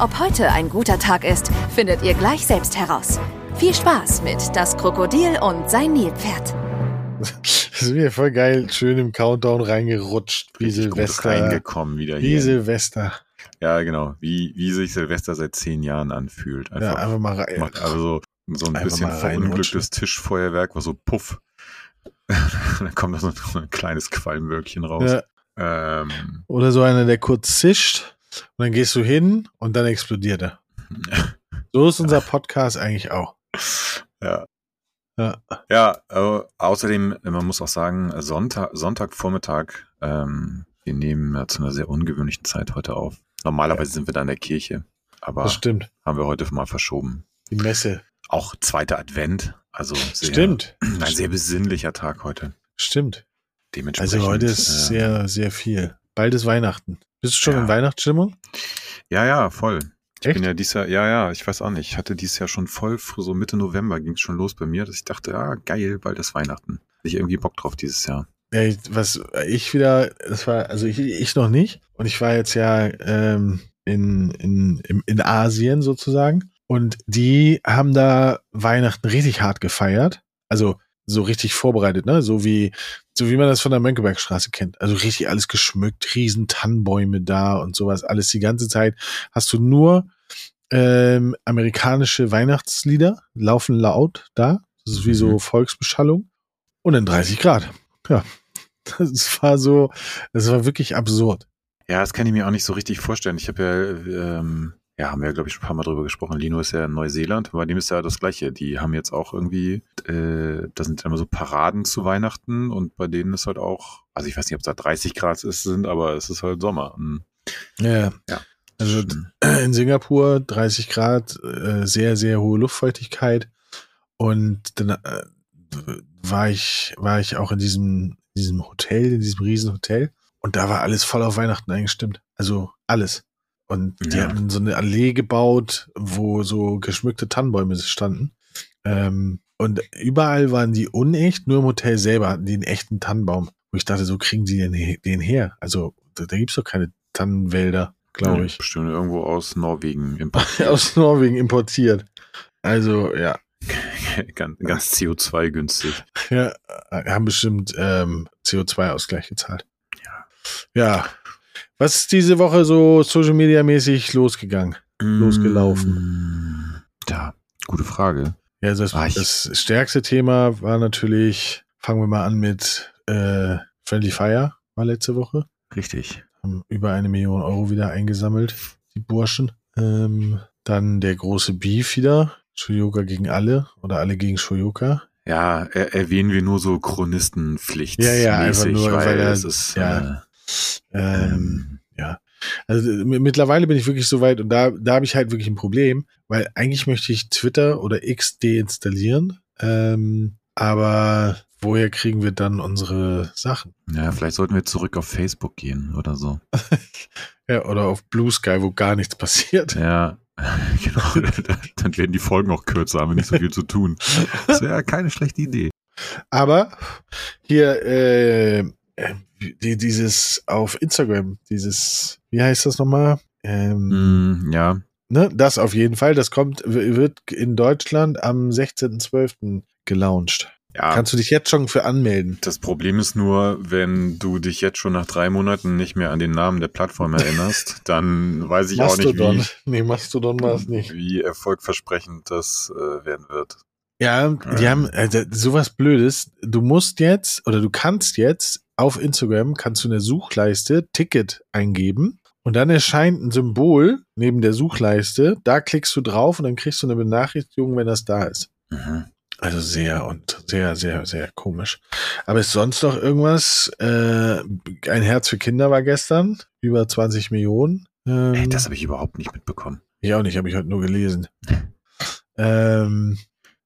Ob heute ein guter Tag ist, findet ihr gleich selbst heraus. Viel Spaß mit Das Krokodil und sein Nilpferd. Das ist mir voll geil, schön im Countdown reingerutscht, wie Richtig Silvester. reingekommen wieder Wie hier. Silvester. Ja, genau. Wie, wie sich Silvester seit zehn Jahren anfühlt. Ja, Einfach, einfach mal rein. macht also so ein Einfach bisschen verunglücktes Tischfeuerwerk, war so puff. dann kommt da so ein, so ein kleines Qualmwölkchen raus. Ja. Ähm, Oder so einer, der kurz zischt und dann gehst du hin und dann explodiert er. So ist unser Podcast eigentlich auch. ja. Ja. Ja, äh, außerdem, man muss auch sagen, Sonntag, Sonntagvormittag, ähm, wir nehmen ja zu einer sehr ungewöhnlichen Zeit heute auf. Normalerweise sind wir da in der Kirche, aber haben wir heute mal verschoben. Die Messe. Auch zweiter Advent, also sehr, Stimmt. ein sehr besinnlicher Tag heute. Stimmt. Dementsprechend. Also heute ist äh, sehr, sehr viel. Bald ist Weihnachten. Bist du schon Ja. in Weihnachtsstimmung? Ja, ja, voll. Ich Echt? bin ja dieses Jahr, ja, ja, ich weiß auch nicht. Ich hatte dieses Jahr schon voll, so Mitte November ging es schon los bei mir, dass ich dachte, ja, geil, bald ist Weihnachten. Hatte Ich irgendwie Bock drauf dieses Jahr. Ja, ich- was ich wieder, das war, also ich, ich noch nicht. Und ich war jetzt ja ähm, in, in, in, in Asien sozusagen. Und die haben da Weihnachten richtig hart gefeiert. Also so richtig vorbereitet, ne? So wie, so wie man das von der Mönckebergstraße kennt. Also richtig alles geschmückt, riesen Tannenbäume da und sowas. Alles die ganze Zeit hast du nur ähm, amerikanische Weihnachtslieder, laufen laut da. Das ist wie so Mhm. Volksbeschallung. Und in 30 Grad. Ja. Das war so, das war wirklich absurd. Ja, das kann ich mir auch nicht so richtig vorstellen. Ich habe ja, ähm, ja, haben wir, glaube ich, schon ein paar Mal drüber gesprochen. Lino ist ja in Neuseeland, bei dem ist ja das Gleiche. Die haben jetzt auch irgendwie, äh, da sind immer so Paraden zu Weihnachten und bei denen ist halt auch, also ich weiß nicht, ob es da 30 Grad ist, sind, aber es ist halt Sommer. Hm. Ja. Ja. Also in Singapur 30 Grad, äh, sehr, sehr hohe Luftfeuchtigkeit. Und dann äh, war ich, war ich auch in diesem, diesem Hotel, in diesem Riesenhotel. Und da war alles voll auf Weihnachten eingestimmt. Also alles. Und die Ja. hatten so eine Allee gebaut, wo so geschmückte Tannenbäume standen. Ähm, und überall waren die unecht, nur im Hotel selber hatten die einen echten Tannenbaum. Wo ich dachte, so kriegen die den, den her. Also da, da gibt's doch keine Tannenwälder, glaube Ja, ich. Bestimmt irgendwo aus Norwegen importiert. Aus Norwegen importiert. Also, ja. ganz, ganz CO2 günstig. Ja, haben bestimmt ähm, CO2-Ausgleich gezahlt. Ja. Ja. Was ist diese Woche so Social Media mäßig losgegangen? Losgelaufen. Mm, Ja, gute Frage. Ja, also das, Ah, das stärkste Thema war natürlich, fangen wir mal an mit äh, Friendly Fire, war letzte Woche. Richtig. Haben über eine Million Euro wieder eingesammelt, die Burschen. Ähm, dann der große Beef wieder. Shoyoka gegen alle oder alle gegen Shoyoka. Ja, er, erwähnen wir nur so Chronistenpflicht. Ja, ja, einfach nur, weil, weil er- es ist, ja. äh, Ähm, ja. Also äh, mittlerweile bin ich wirklich so weit und da, da habe ich halt wirklich ein Problem, weil eigentlich möchte ich Twitter oder X deinstallieren, ähm, aber woher kriegen wir dann unsere Sachen? ja, vielleicht sollten wir zurück auf Facebook gehen oder so. Ja, oder auf Blue Sky, wo gar nichts passiert. Ja, genau. Dann werden die Folgen auch kürzer, haben wir nicht so viel zu tun. Das wäre keine schlechte Idee. Aber hier, äh, die, dieses auf Instagram, dieses, wie heißt das nochmal? Ähm, Mm, ja, ne, das auf jeden Fall, das kommt, wird in Deutschland am 16.12. gelauncht. ja. Kannst du dich jetzt schon für anmelden? Das Problem ist nur, wenn du dich jetzt schon nach drei Monaten nicht mehr an den Namen der Plattform erinnerst, dann weiß ich auch nicht, Mastodon. wie, Nee, Mastodon war es nicht. wie erfolgversprechend das äh, werden wird. Ja, die Ähm. haben also, sowas Blödes. Du musst jetzt oder du kannst jetzt auf Instagram kannst du in der Suchleiste Ticket eingeben und dann erscheint ein Symbol neben der Suchleiste. Da klickst du drauf und dann kriegst du eine Benachrichtigung, wenn das da ist. Mhm. Also sehr und sehr, sehr, sehr komisch. Aber ist sonst noch irgendwas? Äh, ein Herz für Kinder war gestern. Über 20 Millionen. Ähm, Ey, das habe ich überhaupt nicht mitbekommen. ich auch nicht, habe ich heute nur gelesen. Ähm,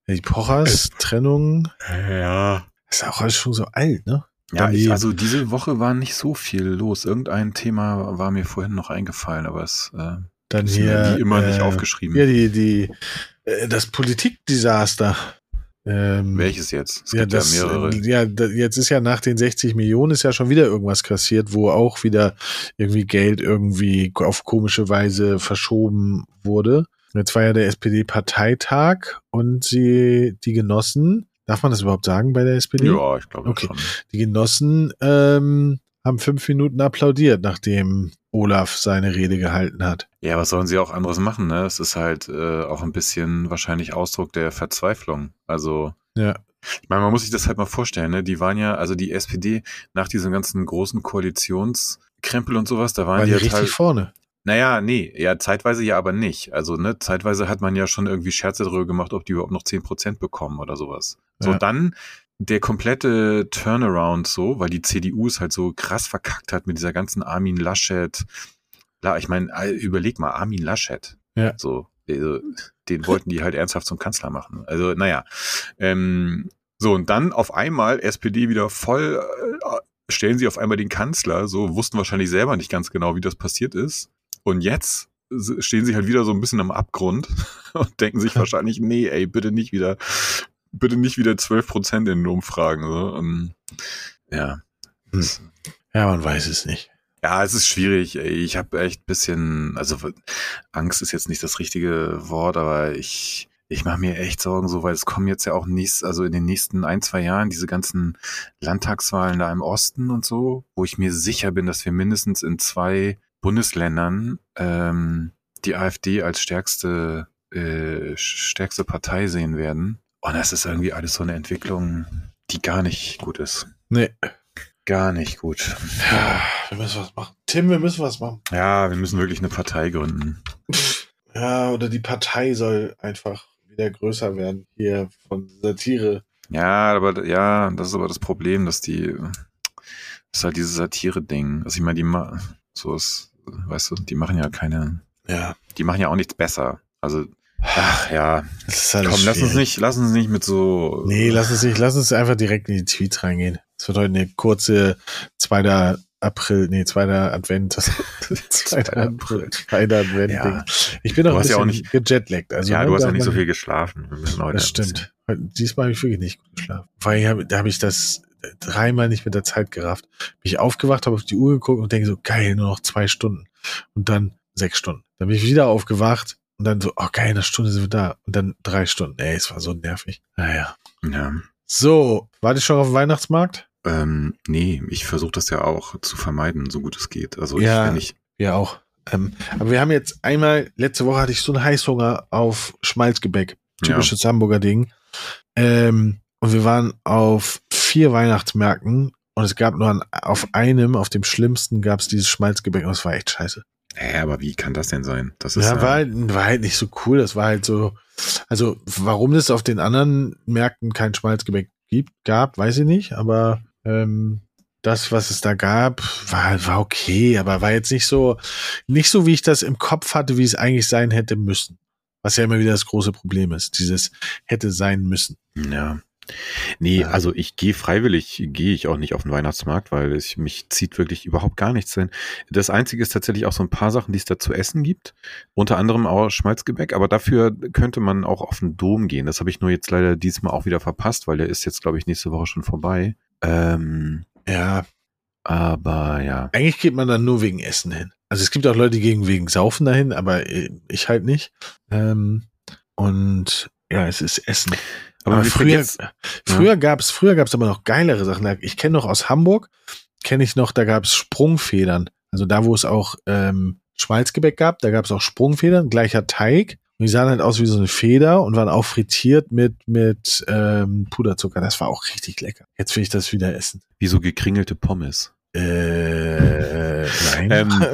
die Pochers, Trennung. Ja. Ist auch alles schon so alt, ne? Ja, ich, also diese Woche war nicht so viel los. Irgendein Thema war mir vorhin noch eingefallen, aber es äh, Dann ist hier. mir wie immer nicht äh, aufgeschrieben. Ja, die, die, äh, das Politikdesaster. Ähm, Welches jetzt? Es ja, gibt ja, das, mehrere. äh, ja, da, jetzt ist ja nach den 60 Millionen ist ja schon wieder irgendwas kassiert, wo auch wieder irgendwie Geld irgendwie auf komische Weise verschoben wurde. Jetzt war ja der SPD-Parteitag und sie, die Genossen, darf man das überhaupt sagen bei der SPD? ja, ich glaube Okay. schon. Die Genossen ähm, haben fünf Minuten applaudiert, nachdem Olaf seine Rede gehalten hat. Ja, was sollen sie auch anderes machen, ne? Es ist halt äh, auch ein bisschen wahrscheinlich Ausdruck der Verzweiflung. Also, Ja. ich meine, man muss sich das halt mal vorstellen, ne? Die waren ja, also die SPD nach diesem ganzen großen Koalitionskrempel und sowas, da waren War die die ja richtig halt, vorne. Naja, nee, ja, zeitweise ja, aber nicht. Also, ne, zeitweise hat man ja schon irgendwie Scherze darüber gemacht, ob die überhaupt noch 10% bekommen oder sowas. So, Ja. dann der komplette Turnaround so, weil die CDU es halt so krass verkackt hat mit dieser ganzen Armin Laschet. La, ich meine, überleg mal, Armin Laschet. Ja. So, also, den wollten die halt ernsthaft zum Kanzler machen. Also, naja. Ähm, so, und dann auf einmal SPD wieder voll, äh, stellen sie auf einmal den Kanzler, so wussten wahrscheinlich selber nicht ganz genau, wie das passiert ist. Und jetzt stehen sie halt wieder so ein bisschen am Abgrund und denken sich wahrscheinlich, nee, ey, bitte nicht wieder, bitte nicht wieder 12 Prozent in den Umfragen. So. Ähm, ja. Hm. Ja, man weiß es nicht. Ja, es ist schwierig. Ey. Ich habe echt bisschen, also Angst ist jetzt nicht das richtige Wort, aber ich, ich mache mir echt Sorgen, so, weil es kommen jetzt ja auch nächst, also in den nächsten ein, zwei Jahren diese ganzen Landtagswahlen da im Osten und so, wo ich mir sicher bin, dass wir mindestens in zwei Bundesländern ähm, die AfD als stärkste, äh, stärkste Partei sehen werden. Und das ist irgendwie alles so eine Entwicklung, die gar nicht gut ist. Nee. Gar nicht gut. Ja, wir müssen was machen. Tim, wir müssen was machen. Ja, wir müssen wirklich eine Partei gründen. Ja, oder die Partei soll einfach wieder größer werden hier von Satire. Ja, aber ja, das ist aber das Problem, dass die, das ist halt dieses Satire-Ding. Also ich meine, die so ist, weißt du, die machen ja keine, Ja, die machen ja auch nichts besser. Also, ach ja, das ist alles komm, lass uns nicht, lass uns nicht mit so. Nee, lass uns nicht, lass uns einfach direkt in die Tweets reingehen. Es wird heute eine kurze 2. April, nee, 2. Advent. 2. April, 2. Advent. Ja. Ich bin auch Du ein hast ja bisschen auch nicht- gejetlaggt. Also, ja, du hast ja nicht so viel geschlafen. Wir müssen heute Das bisschen- stimmt. Diesmal habe ich wirklich nicht gut geschlafen. Ich hab, da habe ich das dreimal nicht mit der Zeit gerafft. Bin ich aufgewacht, habe auf die Uhr geguckt und denke so, geil, nur noch zwei Stunden. Und dann sechs Stunden. Dann bin ich wieder aufgewacht und dann so, oh geil, eine Stunde sind wir da. Und dann drei Stunden. Ey, es war so nervig. Naja. Ja. So, warte ich schon auf den Weihnachtsmarkt? Ähm, nee, ich versuche das ja auch zu vermeiden, so gut es geht. Also Ja. ich, wenn ich, Ja, auch. Ähm, aber wir haben jetzt einmal, letzte Woche hatte ich so einen Heißhunger auf Schmalzgebäck. Typisches Hamburger Ding. Ähm, und wir waren auf vier Weihnachtsmärkten und es gab nur an, auf einem, auf dem schlimmsten, gab es dieses Schmalzgebäck und es war echt scheiße. Hä, aber wie kann das denn sein? Das ist Ja, war, halt, war halt nicht so cool. Das war halt so, also warum es auf den anderen Märkten kein Schmalzgebäck gibt, gab, weiß ich nicht, aber ähm, das, was es da gab, war, war okay, aber war jetzt nicht so, nicht so, wie ich das im Kopf hatte, wie es eigentlich sein hätte müssen. Was ja immer wieder das große Problem ist, dieses hätte sein müssen. Ja. Nee, also ich gehe freiwillig, gehe ich auch nicht auf den Weihnachtsmarkt, weil es mich zieht wirklich überhaupt gar nichts hin. Das Einzige ist tatsächlich auch so ein paar Sachen, die es da zu essen gibt. Unter anderem auch Schmalzgebäck, aber dafür könnte man auch auf den Dom gehen. Das habe ich nur jetzt leider diesmal auch wieder verpasst, weil der ist jetzt, glaube ich, nächste Woche schon vorbei. Ähm, Ja, aber ja. eigentlich geht man dann nur wegen Essen hin. Also es gibt auch Leute, die gehen wegen Saufen dahin, aber äh, ich halt nicht. Ähm, und ja, es ist Essen. Aber, Aber früher, jetzt, früher gab's, früher gab's aber noch geilere Sachen. Ich kenne noch aus Hamburg, kenne ich noch, da gab's Sprungfedern. Also da, wo es auch ähm, Schmalzgebäck gab, da gab's auch Sprungfedern, gleicher Teig. Und die sahen halt aus wie so eine Feder und waren auch frittiert mit, mit ähm, Puderzucker. Das war auch richtig lecker. Jetzt will ich das wieder essen. wie so gekringelte Pommes. Äh, nein. Ähm,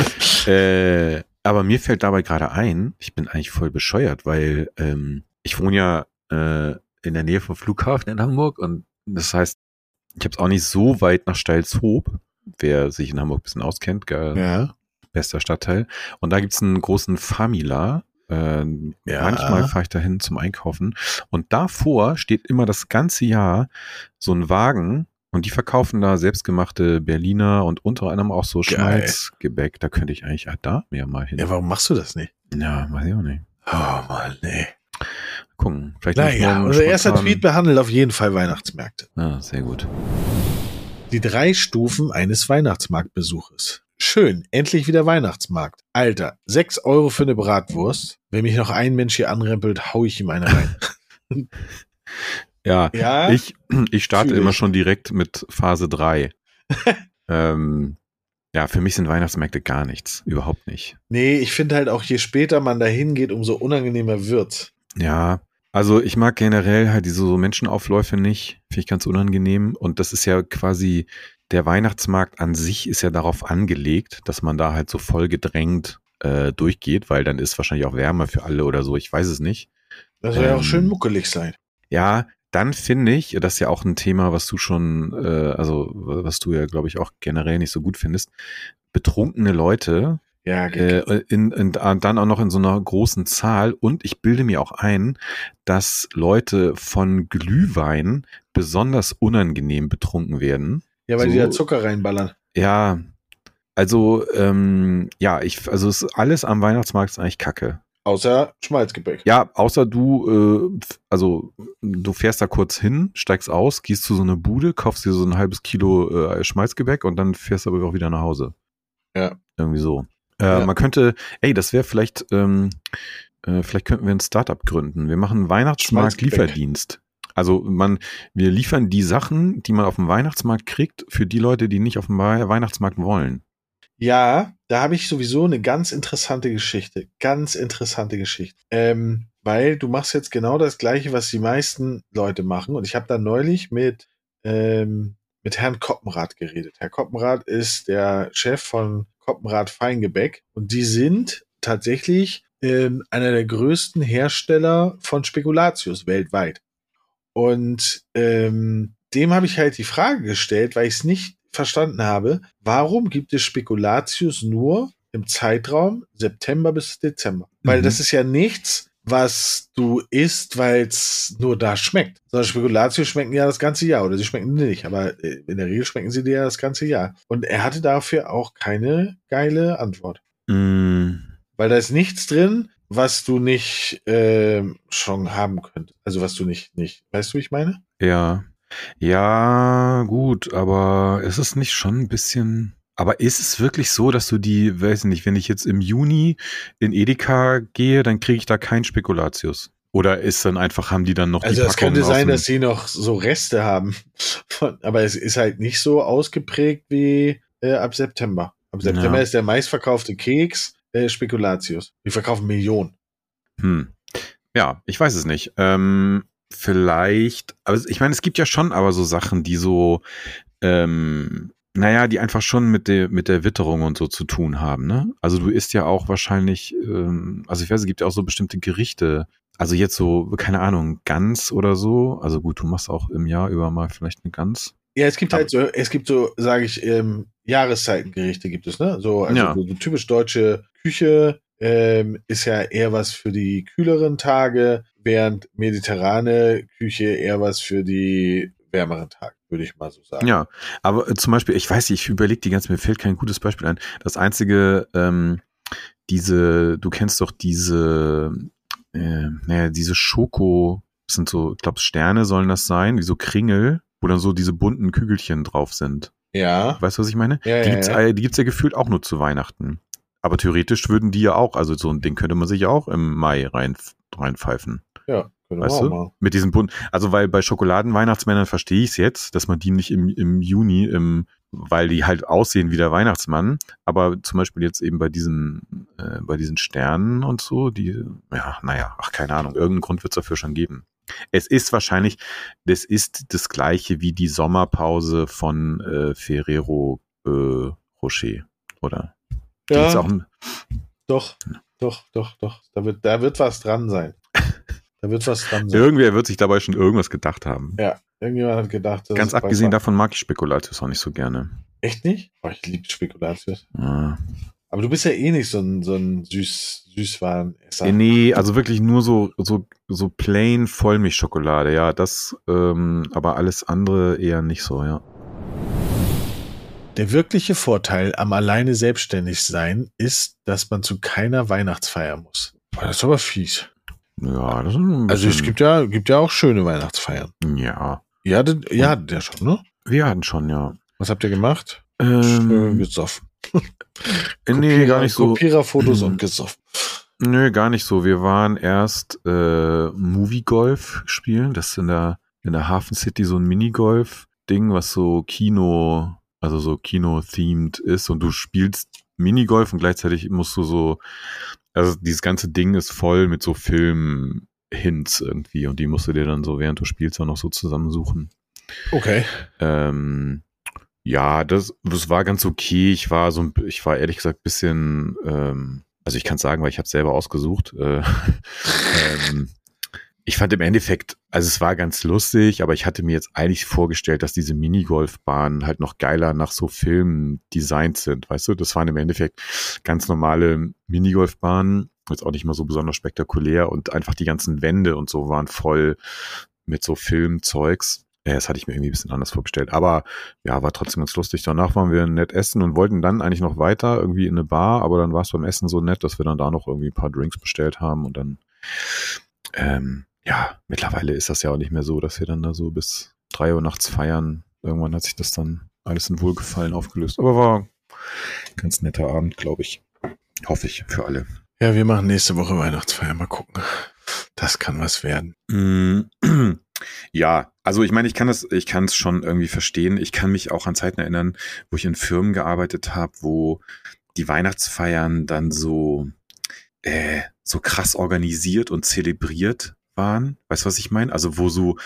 äh, aber mir fällt dabei gerade ein, ich bin eigentlich voll bescheuert, weil ähm, ich wohne ja äh, in der Nähe vom Flughafen in Hamburg und das heißt, ich habe es auch nicht so weit nach Steilshoop, wer sich in Hamburg ein bisschen auskennt, gell, ja. bester Stadtteil. Und da gibt's einen großen Famila Äh, ja. Manchmal fahre ich dahin zum Einkaufen. Und davor steht immer das ganze Jahr so ein Wagen und die verkaufen da selbstgemachte Berliner und unter anderem auch so Schmalzgebäck. Da könnte ich eigentlich da mehr mal hin. Ja, warum machst du das nicht? Ja, weiß ich auch nicht. Oh Mann, nee. Gucken. Vielleicht naja, unser erster Tweet behandelt auf jeden Fall Weihnachtsmärkte. Ah, sehr gut. Die drei Stufen eines Weihnachtsmarktbesuches. Schön, endlich wieder Weihnachtsmarkt. Alter, sechs Euro für eine Bratwurst. Wenn mich noch ein Mensch hier anrempelt, hau ich ihm eine rein. ja, ja, ich, ich starte immer schon direkt mit Phase 3. ähm, ja, für mich sind Weihnachtsmärkte gar nichts. Überhaupt nicht. Nee, ich finde halt auch, je später man dahin geht, umso unangenehmer wird's. Ja, also ich mag generell halt diese so Menschenaufläufe nicht. Finde ich ganz unangenehm. Und das ist ja quasi, der Weihnachtsmarkt an sich ist ja darauf angelegt, dass man da halt so voll gedrängt äh, durchgeht, weil dann ist wahrscheinlich auch wärmer für alle oder so. Ich weiß es nicht. Das soll ähm, ja auch schön ähm, muckelig sein. Ja, dann finde ich, das ist ja auch ein Thema, was du schon, äh, also was du ja, glaube ich, auch generell nicht so gut findest. Betrunkene Leute, ja, äh, in, in, dann auch noch in so einer großen Zahl. Und ich bilde mir auch ein, dass Leute von Glühwein besonders unangenehm betrunken werden. Ja, weil so, die da Zucker reinballern. Ja, also ähm, ja, ich, also ist alles am Weihnachtsmarkt ist eigentlich Kacke. Außer Schmalzgebäck. Ja, außer du, äh, also du fährst da kurz hin, steigst aus, gehst zu so einer Bude, kaufst dir so ein halbes Kilo äh, Schmalzgebäck und dann fährst du aber auch wieder nach Hause. Ja. Irgendwie so. Äh, ja. Man könnte, ey, das wäre vielleicht, ähm, äh, vielleicht könnten wir ein Startup gründen. Wir machen Weihnachtsmarkt-Lieferdienst. Also man, wir liefern die Sachen, die man auf dem Weihnachtsmarkt kriegt, für die Leute, die nicht auf dem Weihnachtsmarkt wollen. Ja, da habe ich sowieso eine ganz interessante Geschichte. Ganz interessante Geschichte. Ähm, weil du machst jetzt genau das Gleiche, was die meisten Leute machen. Und ich habe da neulich mit, ähm, mit Herrn Koppenrath geredet. Herr Koppenrath ist der Chef von Koppenrath Feingebäck. Und die sind tatsächlich ähm, einer der größten Hersteller von Spekulatius weltweit. Und ähm, dem habe ich halt die Frage gestellt, weil ich es nicht verstanden habe, warum gibt es Spekulatius nur im Zeitraum September bis Dezember? Mhm. Weil das ist ja nichts, was du isst, weil es nur da schmeckt. Sondern Spekulatius schmecken ja das ganze Jahr oder sie schmecken nicht, aber äh, in der Regel schmecken sie dir ja das ganze Jahr. Und er hatte dafür auch keine geile Antwort. Mhm. Weil da ist nichts drin, was du nicht äh, schon haben könntest. Also was du nicht, nicht. Weißt du, wie ich meine? Ja. Ja, gut, aber ist es nicht schon ein bisschen. Aber ist es wirklich so, dass du die, weiß nicht, wenn ich jetzt im Juni in Edeka gehe, dann kriege ich da kein Spekulatius? Oder ist dann einfach, haben die dann noch also die Also es könnte sein, dass sie noch so Reste haben. Von, aber es ist halt nicht so ausgeprägt wie äh, ab September. Ab September ja. ist der meistverkaufte Keks äh, Spekulatius. Die verkaufen Millionen. Hm. Ja, ich weiß es nicht. Ähm, vielleicht, aber ich meine, es gibt ja schon aber so Sachen, die so, ähm, naja, die einfach schon mit der, mit der Witterung und so zu tun haben, ne? Also du isst ja auch wahrscheinlich, ähm, also ich weiß, es gibt ja auch so bestimmte Gerichte, also jetzt so, keine Ahnung, Gans oder so. Also gut, du machst auch im Jahr über mal vielleicht eine Gans. Ja, es gibt halt so, es gibt so, sage ich, ähm, Jahreszeitengerichte gibt es, ne? So, also ja. so, so typisch deutsche Küche ähm, ist ja eher was für die kühleren Tage, während mediterrane Küche eher was für die wärmeren Tage, würde ich mal so sagen. Ja, aber äh, zum Beispiel, ich weiß nicht, ich überlege die ganze, mir fällt kein gutes Beispiel ein. Das einzige, ähm, diese, du kennst doch diese, äh, naja, diese Schoko, das sind so, ich glaube, Sterne sollen das sein, wie so Kringel, wo dann so diese bunten Kügelchen drauf sind. Ja. Weißt du, was ich meine? Ja, die, ja, gibt's, ja. die gibt's ja gefühlt auch nur zu Weihnachten. Aber theoretisch würden die ja auch, also so ein Ding könnte man sich ja auch im Mai rein, reinpfeifen. Ja, genau. Weißt du? Mit diesen bunten, also weil bei Schokoladen-Weihnachtsmännern verstehe ich es jetzt, dass man die nicht im, im Juni, im, weil die halt aussehen wie der Weihnachtsmann, aber zum Beispiel jetzt eben bei diesen, äh, bei diesen Sternen und so, die, ja, naja, ach, keine Ahnung, irgendeinen Grund wird es dafür schon geben. Es ist wahrscheinlich, das ist das gleiche wie die Sommerpause von äh, Ferrero äh, Rocher, oder? Ja, auch doch, doch, doch, doch. Da wird, da wird was dran sein. Da wird was dran sein. Irgendwer wird sich dabei schon irgendwas gedacht haben. Ja, irgendjemand hat gedacht. Ganz abgesehen davon mag ich Spekulatius auch nicht so gerne. Echt nicht? Oh, ich liebe Spekulatius. Ja. Aber du bist ja eh nicht so ein, so ein süß, Süßwarenesser. Äh, nee, also wirklich nur so, so, so plain Vollmilchschokolade, ja, das, ähm, aber alles andere eher nicht so, ja. Der wirkliche Vorteil am alleine selbstständig sein ist, dass man zu keiner Weihnachtsfeier muss. Boah, Das ist aber fies. Ja, das ist ein Also es gibt ja, gibt ja auch schöne Weihnachtsfeiern. Ja, Ihr hattet, ihr hattet ja schon, ne? wir hatten schon, ja. Was habt ihr gemacht? Schön Ähm, gesoffen. nee, gar nicht so. Kopiererfotos und gesoffen. Nö, gar nicht so. Wir waren erst äh, Movie Golf spielen. Das ist in der, in der Hafen City so ein Minigolf-Ding, was so Kino, also so Kino-themed ist. Und du spielst Minigolf und gleichzeitig musst du so, also dieses ganze Ding ist voll mit so Film-Hints irgendwie. Und die musst du dir dann so, während du spielst, auch noch so zusammensuchen. Okay. Ähm, ja, das, das war ganz okay. Ich war so, ein- ich war ehrlich gesagt bisschen, ähm, also ich kann es sagen, weil ich habe selber ausgesucht. Äh, ähm, ich fand im Endeffekt, also es war ganz lustig, aber ich hatte mir jetzt eigentlich vorgestellt, dass diese Minigolfbahnen halt noch geiler nach so Filmen designt sind, weißt du? Das waren im Endeffekt ganz normale Minigolfbahnen, jetzt auch nicht mal so besonders spektakulär und einfach die ganzen Wände und so waren voll mit so Filmzeugs. Das hatte ich mir irgendwie ein bisschen anders vorgestellt. Aber ja, war trotzdem ganz lustig. Danach waren wir nett essen und wollten dann eigentlich noch weiter irgendwie in eine Bar, aber dann war es beim Essen so nett, dass wir dann da noch irgendwie ein paar Drinks bestellt haben und dann, ähm, ja, mittlerweile ist das ja auch nicht mehr so, dass wir dann da so bis drei Uhr nachts feiern. Irgendwann hat sich das dann alles in Wohlgefallen aufgelöst. Aber war ein ganz netter Abend, glaube ich. Hoffe ich für alle. Ja, wir machen nächste Woche Weihnachtsfeier. Mal gucken. Das kann was werden. Mm, Ja, also ich meine, ich kann das, ich kann es schon irgendwie verstehen. Ich kann mich auch an Zeiten erinnern, wo ich in Firmen gearbeitet habe, wo die Weihnachtsfeiern dann so äh, so krass organisiert und zelebriert waren. Weißt du, was ich meine? Also wo so,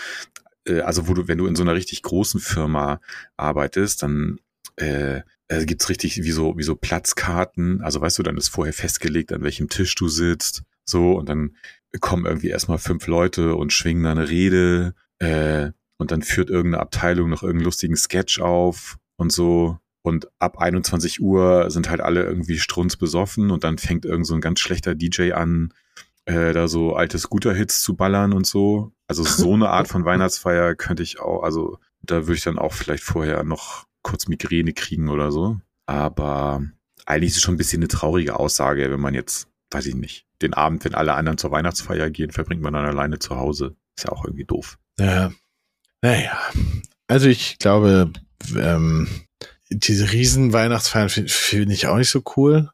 äh, also wo du, wenn du in so einer richtig großen Firma arbeitest, dann äh, äh, gibt's richtig wie so wie so Platzkarten. Also weißt du, dann ist vorher festgelegt, an welchem Tisch du sitzt. So und dann kommen irgendwie erstmal fünf Leute und schwingen da eine Rede äh, und dann führt irgendeine Abteilung noch irgendeinen lustigen Sketch auf und so. Und ab 21 Uhr sind halt alle irgendwie strunzbesoffen und dann fängt irgend so ein ganz schlechter DJ an, äh, da so alte Scooter-Hits zu ballern und so. Also so eine Art von Weihnachtsfeier könnte ich auch, also da würde ich dann auch vielleicht vorher noch kurz Migräne kriegen oder so. Aber eigentlich ist es schon ein bisschen eine traurige Aussage, wenn man jetzt, weiß ich nicht, den Abend, wenn alle anderen zur Weihnachtsfeier gehen, verbringt man dann alleine zu Hause. Ist ja auch irgendwie doof. Ja. Naja. Also ich glaube, ähm, diese riesen Weihnachtsfeiern finde find ich auch nicht so cool.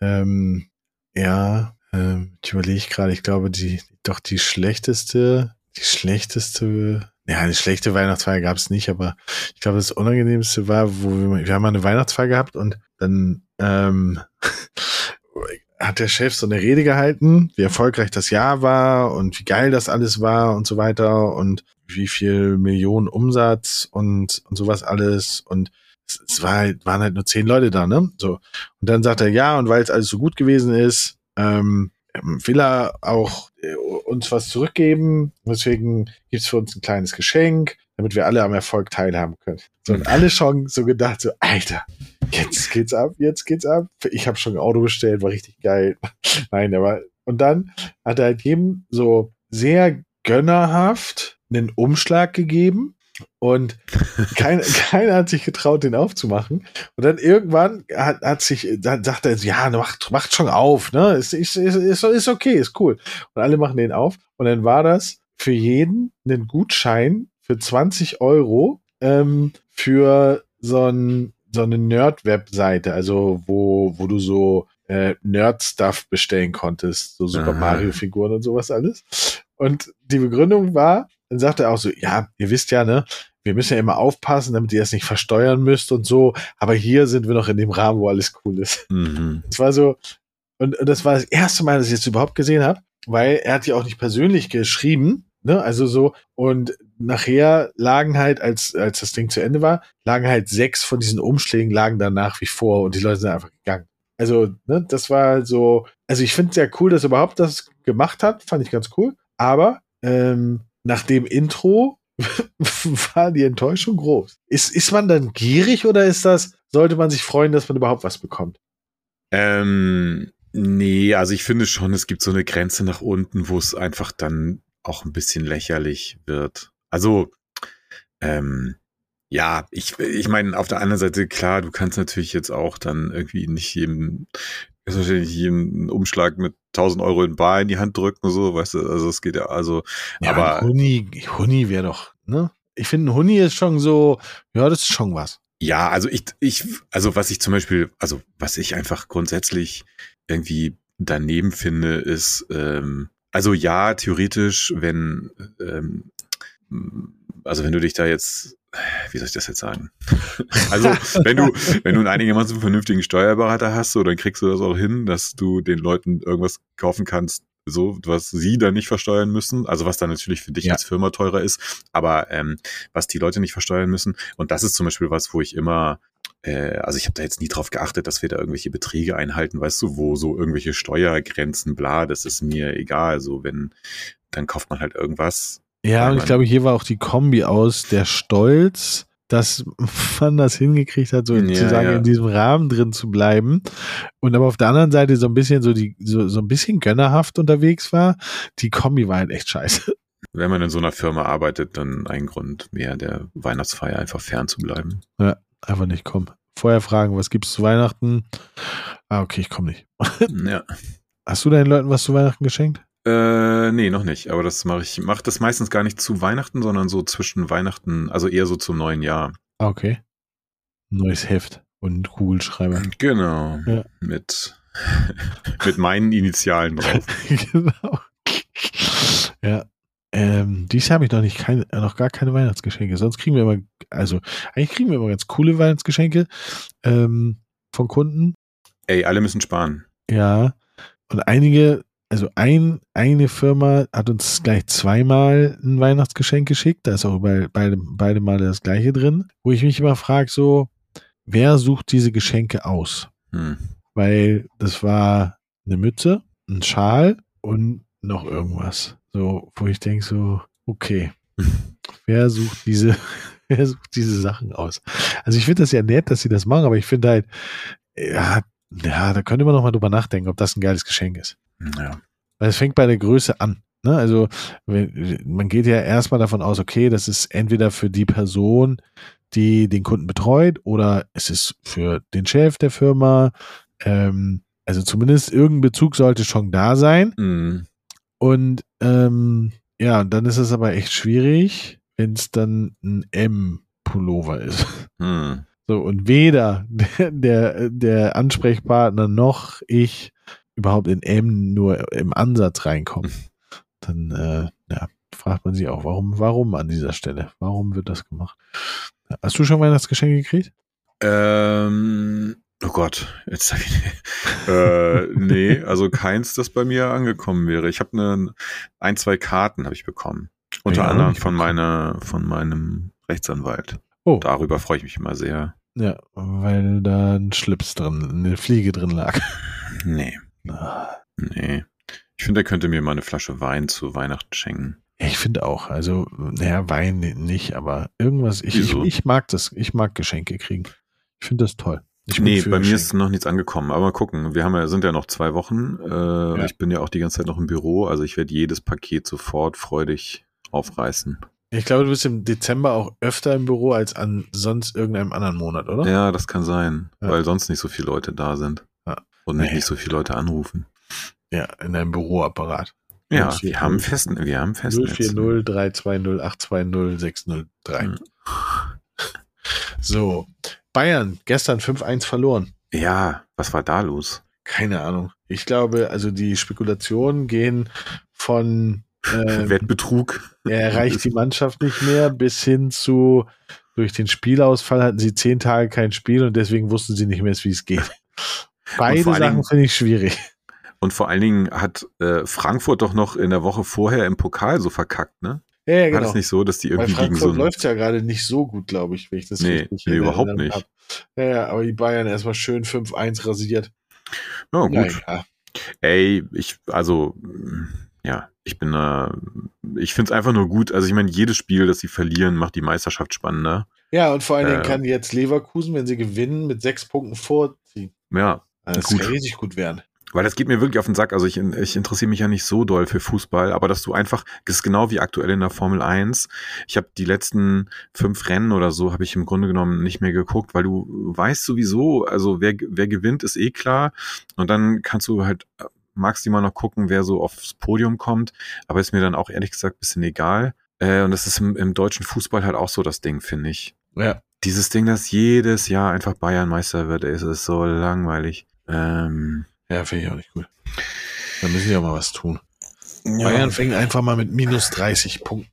Ähm, ja, ähm, ich überlege gerade, ich glaube, die doch die schlechteste, die schlechteste, ja, eine schlechte Weihnachtsfeier gab es nicht, aber ich glaube, das Unangenehmste war, wo wir, wir haben mal eine Weihnachtsfeier gehabt und dann ähm, hat der Chef so eine Rede gehalten, wie erfolgreich das Jahr war und wie geil das alles war und so weiter und wie viel Millionen Umsatz und, und sowas alles und es, es war halt, waren halt nur zehn Leute da, ne? So. Und dann sagt er, ja, und weil es alles so gut gewesen ist, ähm, will er auch äh, uns was zurückgeben. Deswegen gibt's für uns ein kleines Geschenk, damit wir alle am Erfolg teilhaben können. So, und alle schon so gedacht, so, Alter, jetzt geht's ab, jetzt geht's ab. Ich habe schon ein Auto bestellt, war richtig geil. Nein, aber und dann hat er halt jedem so sehr gönnerhaft einen Umschlag gegeben und kein, keiner hat sich getraut, den aufzumachen. Und dann irgendwann hat, hat sich, dann sagt er, ja, macht, macht schon auf, ne? Ist, ist, ist, ist, okay, ist cool. Und alle machen den auf. Und dann war das für jeden ein Gutschein für 20 Euro ähm, für so, ein, so eine Nerd-Webseite, also wo, wo du so äh, Nerd-Stuff bestellen konntest, so Super. Mario-Figuren und sowas alles. Und die Begründung war, dann sagt er auch so, ja, ihr wisst ja, ne, wir müssen ja immer aufpassen, damit ihr es nicht versteuern müsst und so, aber hier sind wir noch in dem Rahmen, wo alles cool ist. Mhm. Das war so, und, und das war das erste Mal, dass ich es überhaupt gesehen habe, weil er hat ja auch nicht persönlich geschrieben, ne, also so, und nachher lagen halt, als, als das Ding zu Ende war, lagen halt sechs von diesen Umschlägen lagen da nach wie vor und die Leute sind einfach gegangen. Also, ne, das war so, also ich finde es sehr cool, dass er überhaupt das gemacht hat, fand ich ganz cool, aber ähm, nach dem Intro war die Enttäuschung groß. Ist, ist man dann gierig oder ist das, sollte man sich freuen, dass man überhaupt was bekommt? Ähm, nee, also ich finde schon, es gibt so eine Grenze nach unten, wo es einfach dann auch ein bisschen lächerlich wird. Also, ähm, ja, ich, ich meine, auf der anderen Seite, klar, du kannst natürlich jetzt auch dann irgendwie nicht jedem, ist wahrscheinlich jeden Umschlag mit 1000 Euro in Bar in die Hand drücken, so, weißt du, also es geht ja, also, Ja, aber, Huni, Huni wäre doch, ne? Ich finde, ein Huni ist schon so, ja, das ist schon was. ja, also ich, ich, also was ich zum Beispiel, also was ich einfach grundsätzlich irgendwie daneben finde, ist, ähm, also ja, theoretisch, wenn, ähm, also wenn du dich da jetzt, wie soll ich das jetzt sagen? Also wenn du, wenn du einen einigermaßen vernünftigen Steuerberater hast, so, dann kriegst du das auch hin, dass du den Leuten irgendwas kaufen kannst, so, was sie dann nicht versteuern müssen, also was dann natürlich für dich Ja. als Firma teurer ist, aber ähm, was die Leute nicht versteuern müssen. Und das ist zum Beispiel was, wo ich immer, äh, also ich habe da jetzt nie drauf geachtet, dass wir da irgendwelche Beträge einhalten, weißt du, wo so irgendwelche Steuergrenzen, bla, das ist mir egal. So, wenn, dann kauft man halt irgendwas. Ja, und ich glaube, hier war auch die Kombi aus der Stolz, dass man das hingekriegt hat, so Ja, zu sagen, ja. in diesem Rahmen drin zu bleiben. Und aber auf der anderen Seite so ein bisschen so die, so, so ein bisschen gönnerhaft unterwegs war. Die Kombi war halt echt scheiße. Wenn man in so einer Firma arbeitet, dann ein Grund mehr der Weihnachtsfeier einfach fern zu bleiben. Einfach nicht kommen. Vorher fragen, was gibt's zu Weihnachten? Ah, okay, ich komme nicht. Ja. Hast du deinen Leuten was zu Weihnachten geschenkt? Äh, nee, noch nicht. Aber das mache ich, mache das meistens gar nicht zu Weihnachten, sondern so zwischen Weihnachten, also eher so zum neuen Jahr. Ah, okay. Neues Heft und Kugelschreiber. Genau. Ja. Mit, mit meinen Initialen drauf. genau. Ja. Ähm, dieses Jahr habe ich noch nicht keine, äh, noch gar keine Weihnachtsgeschenke. Sonst kriegen wir immer, also eigentlich kriegen wir immer ganz coole Weihnachtsgeschenke ähm, von Kunden. Ey, alle müssen sparen. Ja. Und einige, also ein, eine Firma hat uns gleich zweimal ein Weihnachtsgeschenk geschickt. Da ist auch bei, beide, beide Male das gleiche drin. Wo ich mich immer frage, so, wer sucht diese Geschenke aus? Hm. weil das war eine Mütze, ein Schal und noch irgendwas. So, wo ich denke so, okay, wer sucht diese, wer sucht diese Sachen aus? Also ich finde das ja nett, dass sie das machen, aber ich finde halt, ja, ja, da könnte man noch mal drüber nachdenken, ob das ein geiles Geschenk ist. Ja. Weil es fängt bei der Größe an. Ne? Also man geht ja erstmal davon aus, okay, das ist entweder für die Person, die den Kunden betreut, oder es ist für den Chef der Firma. Ähm, also zumindest irgendein Bezug sollte schon da sein. Hm. Und ähm, ja, und dann ist es aber echt schwierig, wenn es dann ein M-Pullover ist. Hm. So, und weder der, der, der Ansprechpartner noch ich überhaupt in M nur im Ansatz reinkommen. Dann äh, ja, fragt man sich auch, warum, warum an dieser Stelle? Warum wird das gemacht? Hast du schon Weihnachtsgeschenke gekriegt? Ähm, oh Gott, jetzt sag ich äh, nee, also keins, das bei mir angekommen wäre. Ich habe eine ein, zwei Karten habe ich bekommen. Unter Ja, anderem von meiner, von meinem Rechtsanwalt. Oh, Darüber freue ich mich immer sehr. ja, weil da ein Schlips drin, eine Fliege drin lag. Nee. Nee. Ich finde, er könnte mir mal eine Flasche Wein zu Weihnachten schenken. Ich finde auch, also, naja, Wein nicht, aber irgendwas, ich, ich, ich mag das, ich mag Geschenke kriegen. Ich finde das toll. Ich nee, bei mir ist noch nichts angekommen. Aber mal gucken. Wir haben ja, sind ja noch zwei Wochen. Äh, Ich bin ja auch die ganze Zeit noch im Büro. Also ich werde jedes Paket sofort freudig aufreißen. Ich glaube, du bist im Dezember auch öfter im Büro als an sonst irgendeinem anderen Monat, oder? Ja, das kann sein, Ja. weil sonst nicht so viele Leute da sind. Und Nee. nicht so viele Leute anrufen. Ja, in deinem Büroapparat. Ja, 040. wir haben festen, wir haben festen. 040 320 820 603. Mhm. So, Bayern, gestern 5-1 verloren. Ja, was war da los? Keine Ahnung. Ich glaube, also die Spekulationen gehen von äh, Wettbetrug. er erreicht die Mannschaft nicht mehr bis hin zu durch den Spielausfall hatten sie zehn Tage kein Spiel und deswegen wussten sie nicht mehr, wie es geht. Beide Sachen Dingen- finde ich schwierig. Und vor allen Dingen hat äh, Frankfurt doch noch in der Woche vorher im Pokal so verkackt, ne? Ja, ja War genau. das nicht so, dass die Bei irgendwie gegen so Frankfurt läuft ja gerade nicht so gut, glaube ich, wenn ich das Nee, richtig nee, überhaupt nicht. hab. Ja, ja, aber die Bayern erstmal schön 5-1 rasiert. Ja, gut. Nein, ja. Ey, ich, also, ja, ich bin da, ich find's einfach nur gut. Also ich meine, jedes Spiel, das sie verlieren, macht die Meisterschaft spannender. ja, und vor allen Dingen Äh. kann jetzt Leverkusen, wenn sie gewinnen, mit sechs Punkten vorziehen. Ja, das Gut. kann richtig gut werden. Weil das geht mir wirklich auf den Sack. Also ich, ich interessiere mich ja nicht so doll für Fußball, aber dass du einfach, das ist genau wie aktuell in der Formel 1. Ich habe die letzten fünf Rennen oder so, habe ich im Grunde genommen nicht mehr geguckt, weil du weißt sowieso, also wer, wer gewinnt, ist eh klar. Und dann kannst du halt maximal noch gucken, wer so aufs Podium kommt. Aber ist mir dann auch ehrlich gesagt ein bisschen egal. Äh, und das ist im, im deutschen Fußball halt auch so das Ding, finde ich. Ja. Dieses Ding, dass jedes Jahr einfach Bayern Meister wird, es ist so langweilig. Ähm, Ja, finde ich auch nicht gut. Da müssen die auch mal was tun. ja. Bayern fängt einfach mal mit minus 30 Punkten.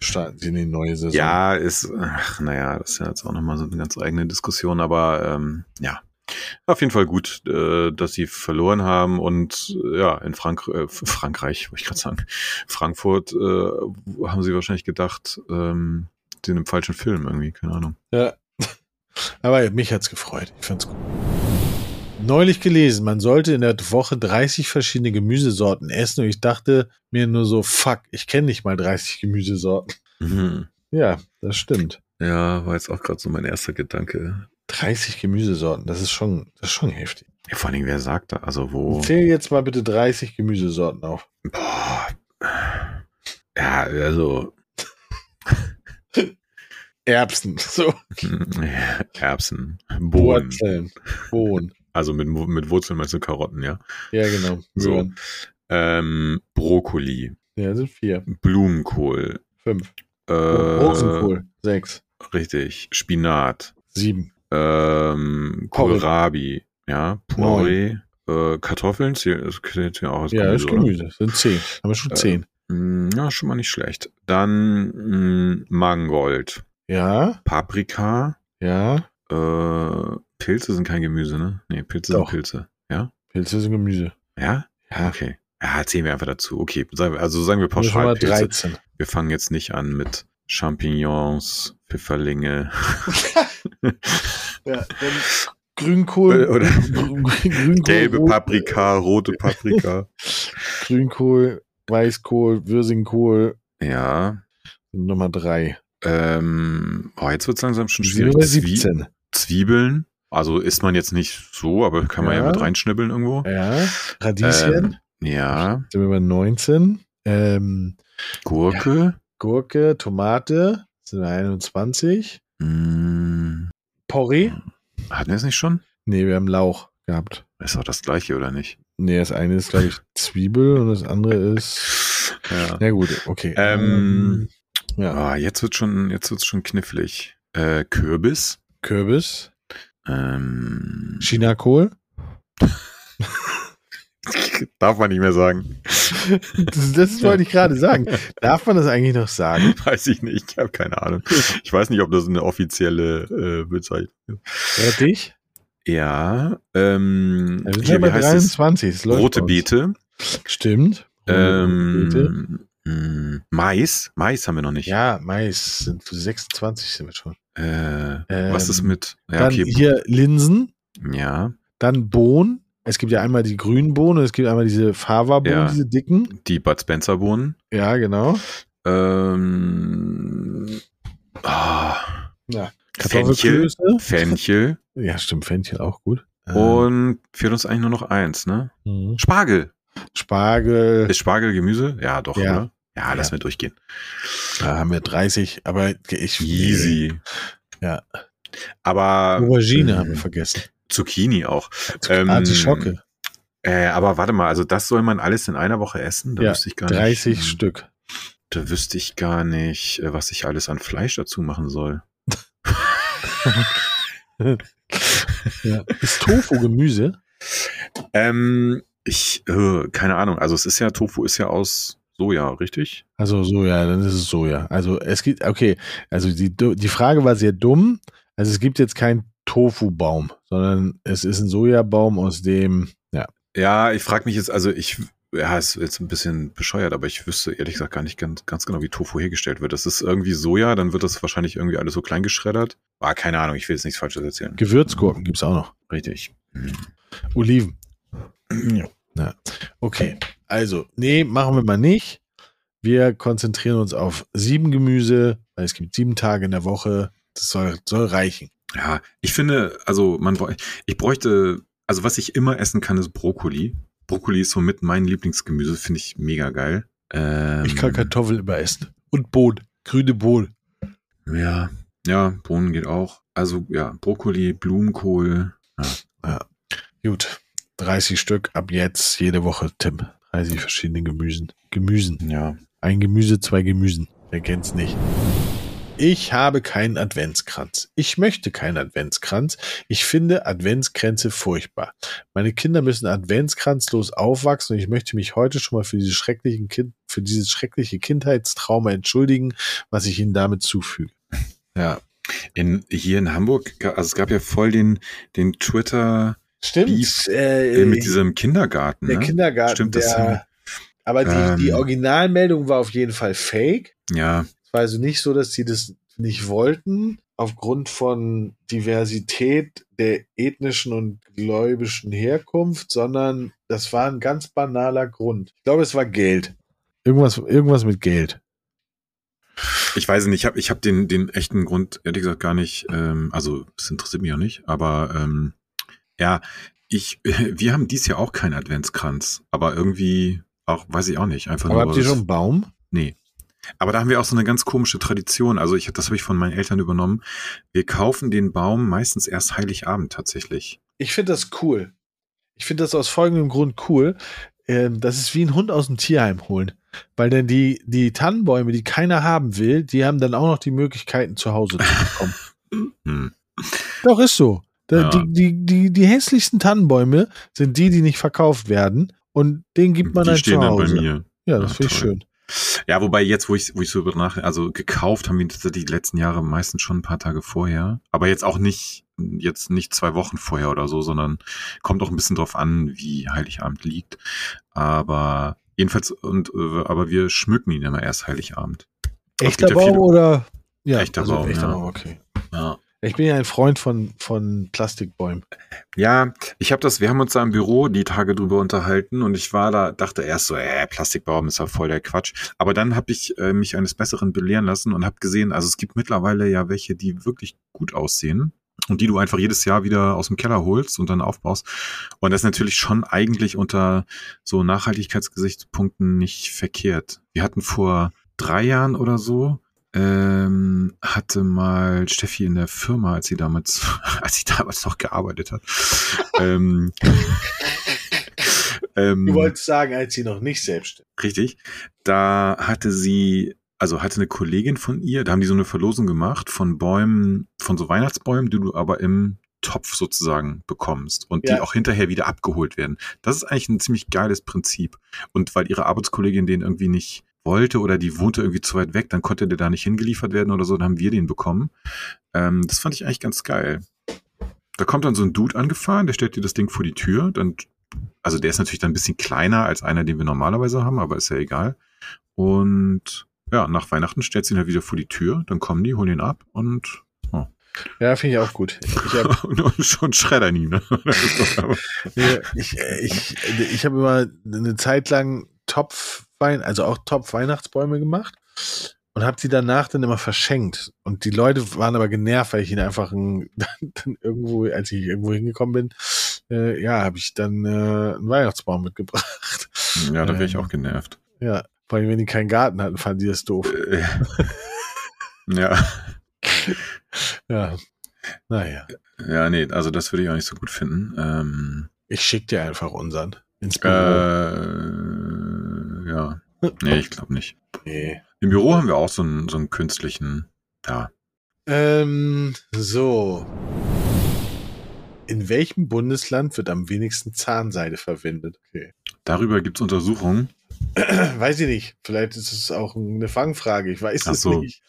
Starten sie in die neue Saison. Ja, ist, ach, naja, das ist ja jetzt auch nochmal so eine ganz eigene Diskussion, aber ähm, ja. Auf jeden Fall gut, äh, dass sie verloren haben und äh, ja, in Frank äh, Frankreich, wollte ich gerade sagen, Frankfurt äh, haben sie wahrscheinlich gedacht, ähm, sind im falschen Film irgendwie, keine Ahnung. Ja. Aber mich hat's gefreut. Ich fand's gut. Neulich gelesen, man sollte in der Woche 30 verschiedene Gemüsesorten essen und ich dachte mir nur so, fuck, ich kenne nicht mal 30 Gemüsesorten. Mhm. Ja, das stimmt. Ja, war jetzt auch gerade so mein erster Gedanke. 30 Gemüsesorten, das ist schon, das ist schon heftig. Ja, vor allen Dingen, wer sagt da? Also wo? Zähl jetzt mal bitte 30 Gemüsesorten auf. Boah. Ja, also Erbsen, so, Erbsen, Bohnen. Wurzeln, Bohnen. Also mit, mit Wurzeln meinst du Karotten, ja? Ja, genau. So. Ähm, Brokkoli, Ja, sind vier, Blumenkohl, fünf. äh, Rosenkohl, sechs, richtig, Spinat, sieben. ähm. Kohlrabi, ja, Porree, äh, Kartoffeln, zählt das zählt ja auch als Ja, das ist? Gemüse. Das sind zehn. Haben wir schon Äh, zehn. Mm, Ja, schon mal nicht schlecht. Dann mh, Mangold, Ja, Paprika, ja. äh, Pilze sind kein Gemüse, ne? Nee, Pilze Doch. sind Pilze. Ja? Pilze sind Gemüse. Ja? Ja. Okay. Ja, zählen wir einfach dazu. Okay, also sagen wir pauschal Pilze. 13. Wir fangen jetzt nicht an mit Champignons, Pfifferlinge Ja, Grünkohl. oder Grünkohl, gelbe Rot- Paprika, rote Paprika. Grünkohl, Weißkohl, Würsingkohl. ja. Nummer drei. Ähm, oh, jetzt wird es langsam schon schwierig. Zwie 17. Zwiebeln. Also isst man jetzt nicht so, aber kann man ja, Ja. mit reinschnibbeln irgendwo. Ja. Radieschen. Ähm, ja. Sind wir bei 19. Ähm, Gurke. Gurke, Tomate. Sind wir 21. Mm, Porree. hatten wir es nicht schon? Nee, wir haben Lauch gehabt. Ist doch das gleiche, oder nicht? Nee, das eine ist, glaube ich, Zwiebel und das andere ist. Ja. Ja, gut, okay. Ähm, ja. Ah, jetzt wird schon, jetzt wird's schon knifflig. Äh, Kürbis. Kürbis. Ähm, Chinakohl. darf man nicht mehr sagen. Das, das wollte ich gerade sagen. Darf man das eigentlich noch sagen? Weiß ich nicht. Ich habe keine Ahnung. Ich weiß nicht, ob das eine offizielle äh, Bezeichnung ist. Rettich? Ja. Ähm, Wir sind hier, ja bei wie heißt es? 23. es läuft Rote. Beete. Stimmt. Rote Beete. Ähm, mh, Mais. Mais haben wir noch nicht. Ja, Mais sind für 26 sind wir schon. Äh, Ähm, was ist mit? Ja, Dann okay. hier Linsen, Ja. dann Bohnen. Es gibt ja einmal die grünen Bohnen es gibt einmal diese Fava-Bohnen, Ja. diese dicken. Die Bud Spencer Bohnen. Ja, genau. Ähm, ah, Ja. Fenchel. Fenchel. Ja, stimmt, Fenchel auch gut. Ähm, Und fehlt uns eigentlich nur noch eins, ne? mhm. Spargel. Spargel, Ist Spargel Gemüse? Ja, doch, Ja. oder? Ja, lass Ja. mir durchgehen. da haben wir 30, aber ich. Easy. Ja. Aber Aubergine ähm, haben wir vergessen. Zucchini auch. Ähm, Artischocke. Äh, aber warte mal, also das soll man alles in einer Woche essen? Da Ja, wüsste ich gar 30 nicht. ähm, Stück. Da wüsste ich gar nicht, äh, was ich alles an Fleisch dazu machen soll. Ja. Ist Tofu Gemüse? Ähm, ich, äh, keine Ahnung. Also es ist ja, Tofu ist ja aus Soja, richtig? Also Soja, dann ist es Soja. Also es gibt, okay, also die, die Frage war sehr dumm. Also es gibt jetzt keinen Tofu-Baum, sondern es ist ein Sojabaum, aus dem, ja, Ja, ich frage mich jetzt, also ich, ja, ist jetzt ein bisschen bescheuert, aber ich wüsste ehrlich gesagt gar nicht ganz, ganz genau, wie Tofu hergestellt wird. Das ist irgendwie Soja, dann wird das wahrscheinlich irgendwie alles so klein geschreddert. Ah, keine Ahnung, ich will jetzt nichts Falsches erzählen. Gewürzgurken gibt's auch noch. Richtig. Hm. Oliven. Ja. Okay, also, nee, machen wir mal nicht. Wir konzentrieren uns auf sieben Gemüse, weil es gibt sieben Tage in der Woche. Das soll, soll reichen. Ja, ich finde, also man, ich bräuchte also was ich immer essen kann, ist Brokkoli. Brokkoli ist somit mein Lieblingsgemüse, finde ich mega geil. Ähm, Ich kann Kartoffeln immer essen. Und Bohnen. Grüne Bohnen. Ja, ja, Bohnen geht auch. Also ja, Brokkoli, Blumenkohl. Gut. 30 Stück ab jetzt jede Woche, Tim. 30 verschiedene Gemüsen. Gemüsen. Ja. Ein Gemüse, zwei Gemüsen. Wer kennt's nicht? Ich habe keinen Adventskranz. Ich möchte keinen Adventskranz. Ich finde Adventskränze furchtbar. Meine Kinder müssen adventskranzlos aufwachsen und ich möchte mich heute schon mal für dieses schrecklichen Kind, für dieses schreckliche Kindheitstrauma entschuldigen, was ich ihnen damit zufüge. Ja. In, hier in Hamburg, also es gab ja voll den, den Twitter Stimmt. Beef, äh, äh, mit diesem Kindergarten. der ne? Kindergarten, Stimmt, das der, aber die, Ähm. die Originalmeldung war auf jeden Fall fake. Ja, Es war also nicht so, dass sie das nicht wollten, aufgrund von Diversität der ethnischen und gläubischen Herkunft, sondern das war ein ganz banaler Grund. Ich glaube, es war Geld. Irgendwas, irgendwas mit Geld. ich weiß nicht, ich habe ich hab den, den echten Grund ehrlich gesagt gar nicht, ähm, also es interessiert mich auch nicht, aber ähm, ja, ich, wir haben dies Jahr auch keinen Adventskranz, aber irgendwie auch, weiß ich auch nicht, einfach Aber nur. habt ihr schon einen Baum? Nee. Aber da haben wir auch so eine ganz komische Tradition. Also ich, das habe ich von meinen Eltern übernommen. Wir kaufen den Baum meistens erst Heiligabend tatsächlich. Ich finde das cool. Ich finde das aus folgendem Grund cool. Ähm, das ist wie ein Hund aus dem Tierheim holen. Weil dann die, die Tannenbäume, die keiner haben will, die haben dann auch noch die Möglichkeiten, zu Hause zu bekommen. Hm. Doch, ist so. Ja. die, die, die, die hässlichsten Tannenbäume sind die, die nicht verkauft werden. Und denen gibt man Die ein stehen dann bei mir. Ja, das finde ich schön. Ja, wobei jetzt, wo ich, wo ich so über nach, also gekauft haben wir die letzten Jahre meistens schon ein paar Tage vorher. Aber jetzt auch nicht, jetzt nicht zwei Wochen vorher oder so, sondern kommt auch ein bisschen drauf an, wie Heiligabend liegt. Aber jedenfalls, und, äh, aber wir schmücken ihn immer erst Heiligabend. Echter Baum viele- oder? Ja, Echter also Baum, Echter ja. Baum, okay. Ja. Ich bin ja ein Freund von, von Plastikbäumen. Ja, ich habe das, wir haben uns da im Büro die Tage drüber unterhalten und ich war da, dachte erst so, äh, Plastikbaum ist ja voll der Quatsch. Aber dann habe ich äh, mich eines Besseren belehren lassen und habe gesehen, also es gibt mittlerweile ja welche, die wirklich gut aussehen und die du einfach jedes Jahr wieder aus dem Keller holst und dann aufbaust. Und das ist natürlich schon eigentlich unter so Nachhaltigkeitsgesichtspunkten nicht verkehrt. Wir hatten vor drei Jahren oder so ähm, hatte mal Steffi in der Firma, als sie damals, als sie damals noch gearbeitet hat. ähm, ähm, Du wolltest sagen, als sie noch nicht selbstständig Richtig. Da hatte sie, also hatte eine Kollegin von ihr, da haben die so eine Verlosung gemacht von Bäumen, von so Weihnachtsbäumen, die du aber im Topf sozusagen bekommst und Ja. die auch hinterher wieder abgeholt werden. Das ist eigentlich ein ziemlich geiles Prinzip. Und weil ihre Arbeitskollegin den irgendwie nicht wollte oder die wohnte irgendwie zu weit weg, dann konnte der da nicht hingeliefert werden oder so, dann haben wir den bekommen. Ähm, das fand ich eigentlich ganz geil. Da kommt dann so ein Dude angefahren, der stellt dir das Ding vor die Tür, dann also der ist natürlich dann ein bisschen kleiner als einer, den wir normalerweise haben, aber ist ja egal. Und ja, nach Weihnachten stellt sie ihn halt wieder vor die Tür, dann kommen die, holen ihn ab und, Ja, finde ich auch gut. Ich habe und, schon schreddern ihn. Ne? Ich, ich, ich habe immer eine Zeit lang Topfwein, also auch Topf-Weihnachtsbäume gemacht und habe die danach dann immer verschenkt. Und die Leute waren aber genervt, weil ich ihnen einfach ein, dann irgendwo, als ich irgendwo hingekommen bin, äh, ja, habe ich dann äh, einen Weihnachtsbaum mitgebracht. ja, da wäre ich Ähm. auch genervt. Ja, vor allem, wenn die keinen Garten hatten, fanden die das doof. Äh, ja, Ja, naja. ja, nee, also das würde ich auch nicht so gut finden. Ähm, Ich schick dir einfach unseren ins Büro. äh, ja, nee, ich glaube nicht. nee. Im Büro haben wir auch so einen, so einen künstlichen, ja, Ähm, so. In welchem Bundesland wird am wenigsten Zahnseide verwendet? Okay. darüber gibt's Untersuchungen. Weiß ich nicht. Vielleicht ist es auch eine Fangfrage. Ich weiß Ach es so. nicht.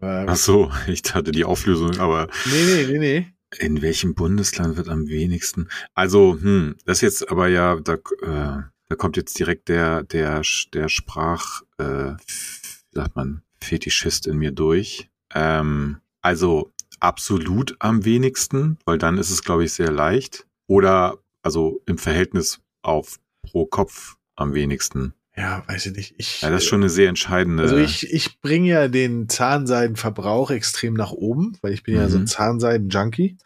Aber, Ach so, ich hatte die Auflösung, aber nee, nee, nee, nee. In welchem Bundesland wird am wenigsten? Also, hm, das ist jetzt aber ja, da, äh, da kommt jetzt direkt der, der, der Sprach, äh, wie sagt man, Fetischist in mir durch. Ähm, also absolut am wenigsten, weil dann ist es, glaube ich, sehr leicht. Oder also im Verhältnis auf pro Kopf am wenigsten. Ja, weiß ich nicht. Ich, Ja, das ist schon eine sehr entscheidende. Also ich, ich bringe ja den Zahnseidenverbrauch extrem nach oben, weil ich bin ja so ein Mhm. Zahnseiden-Junkie.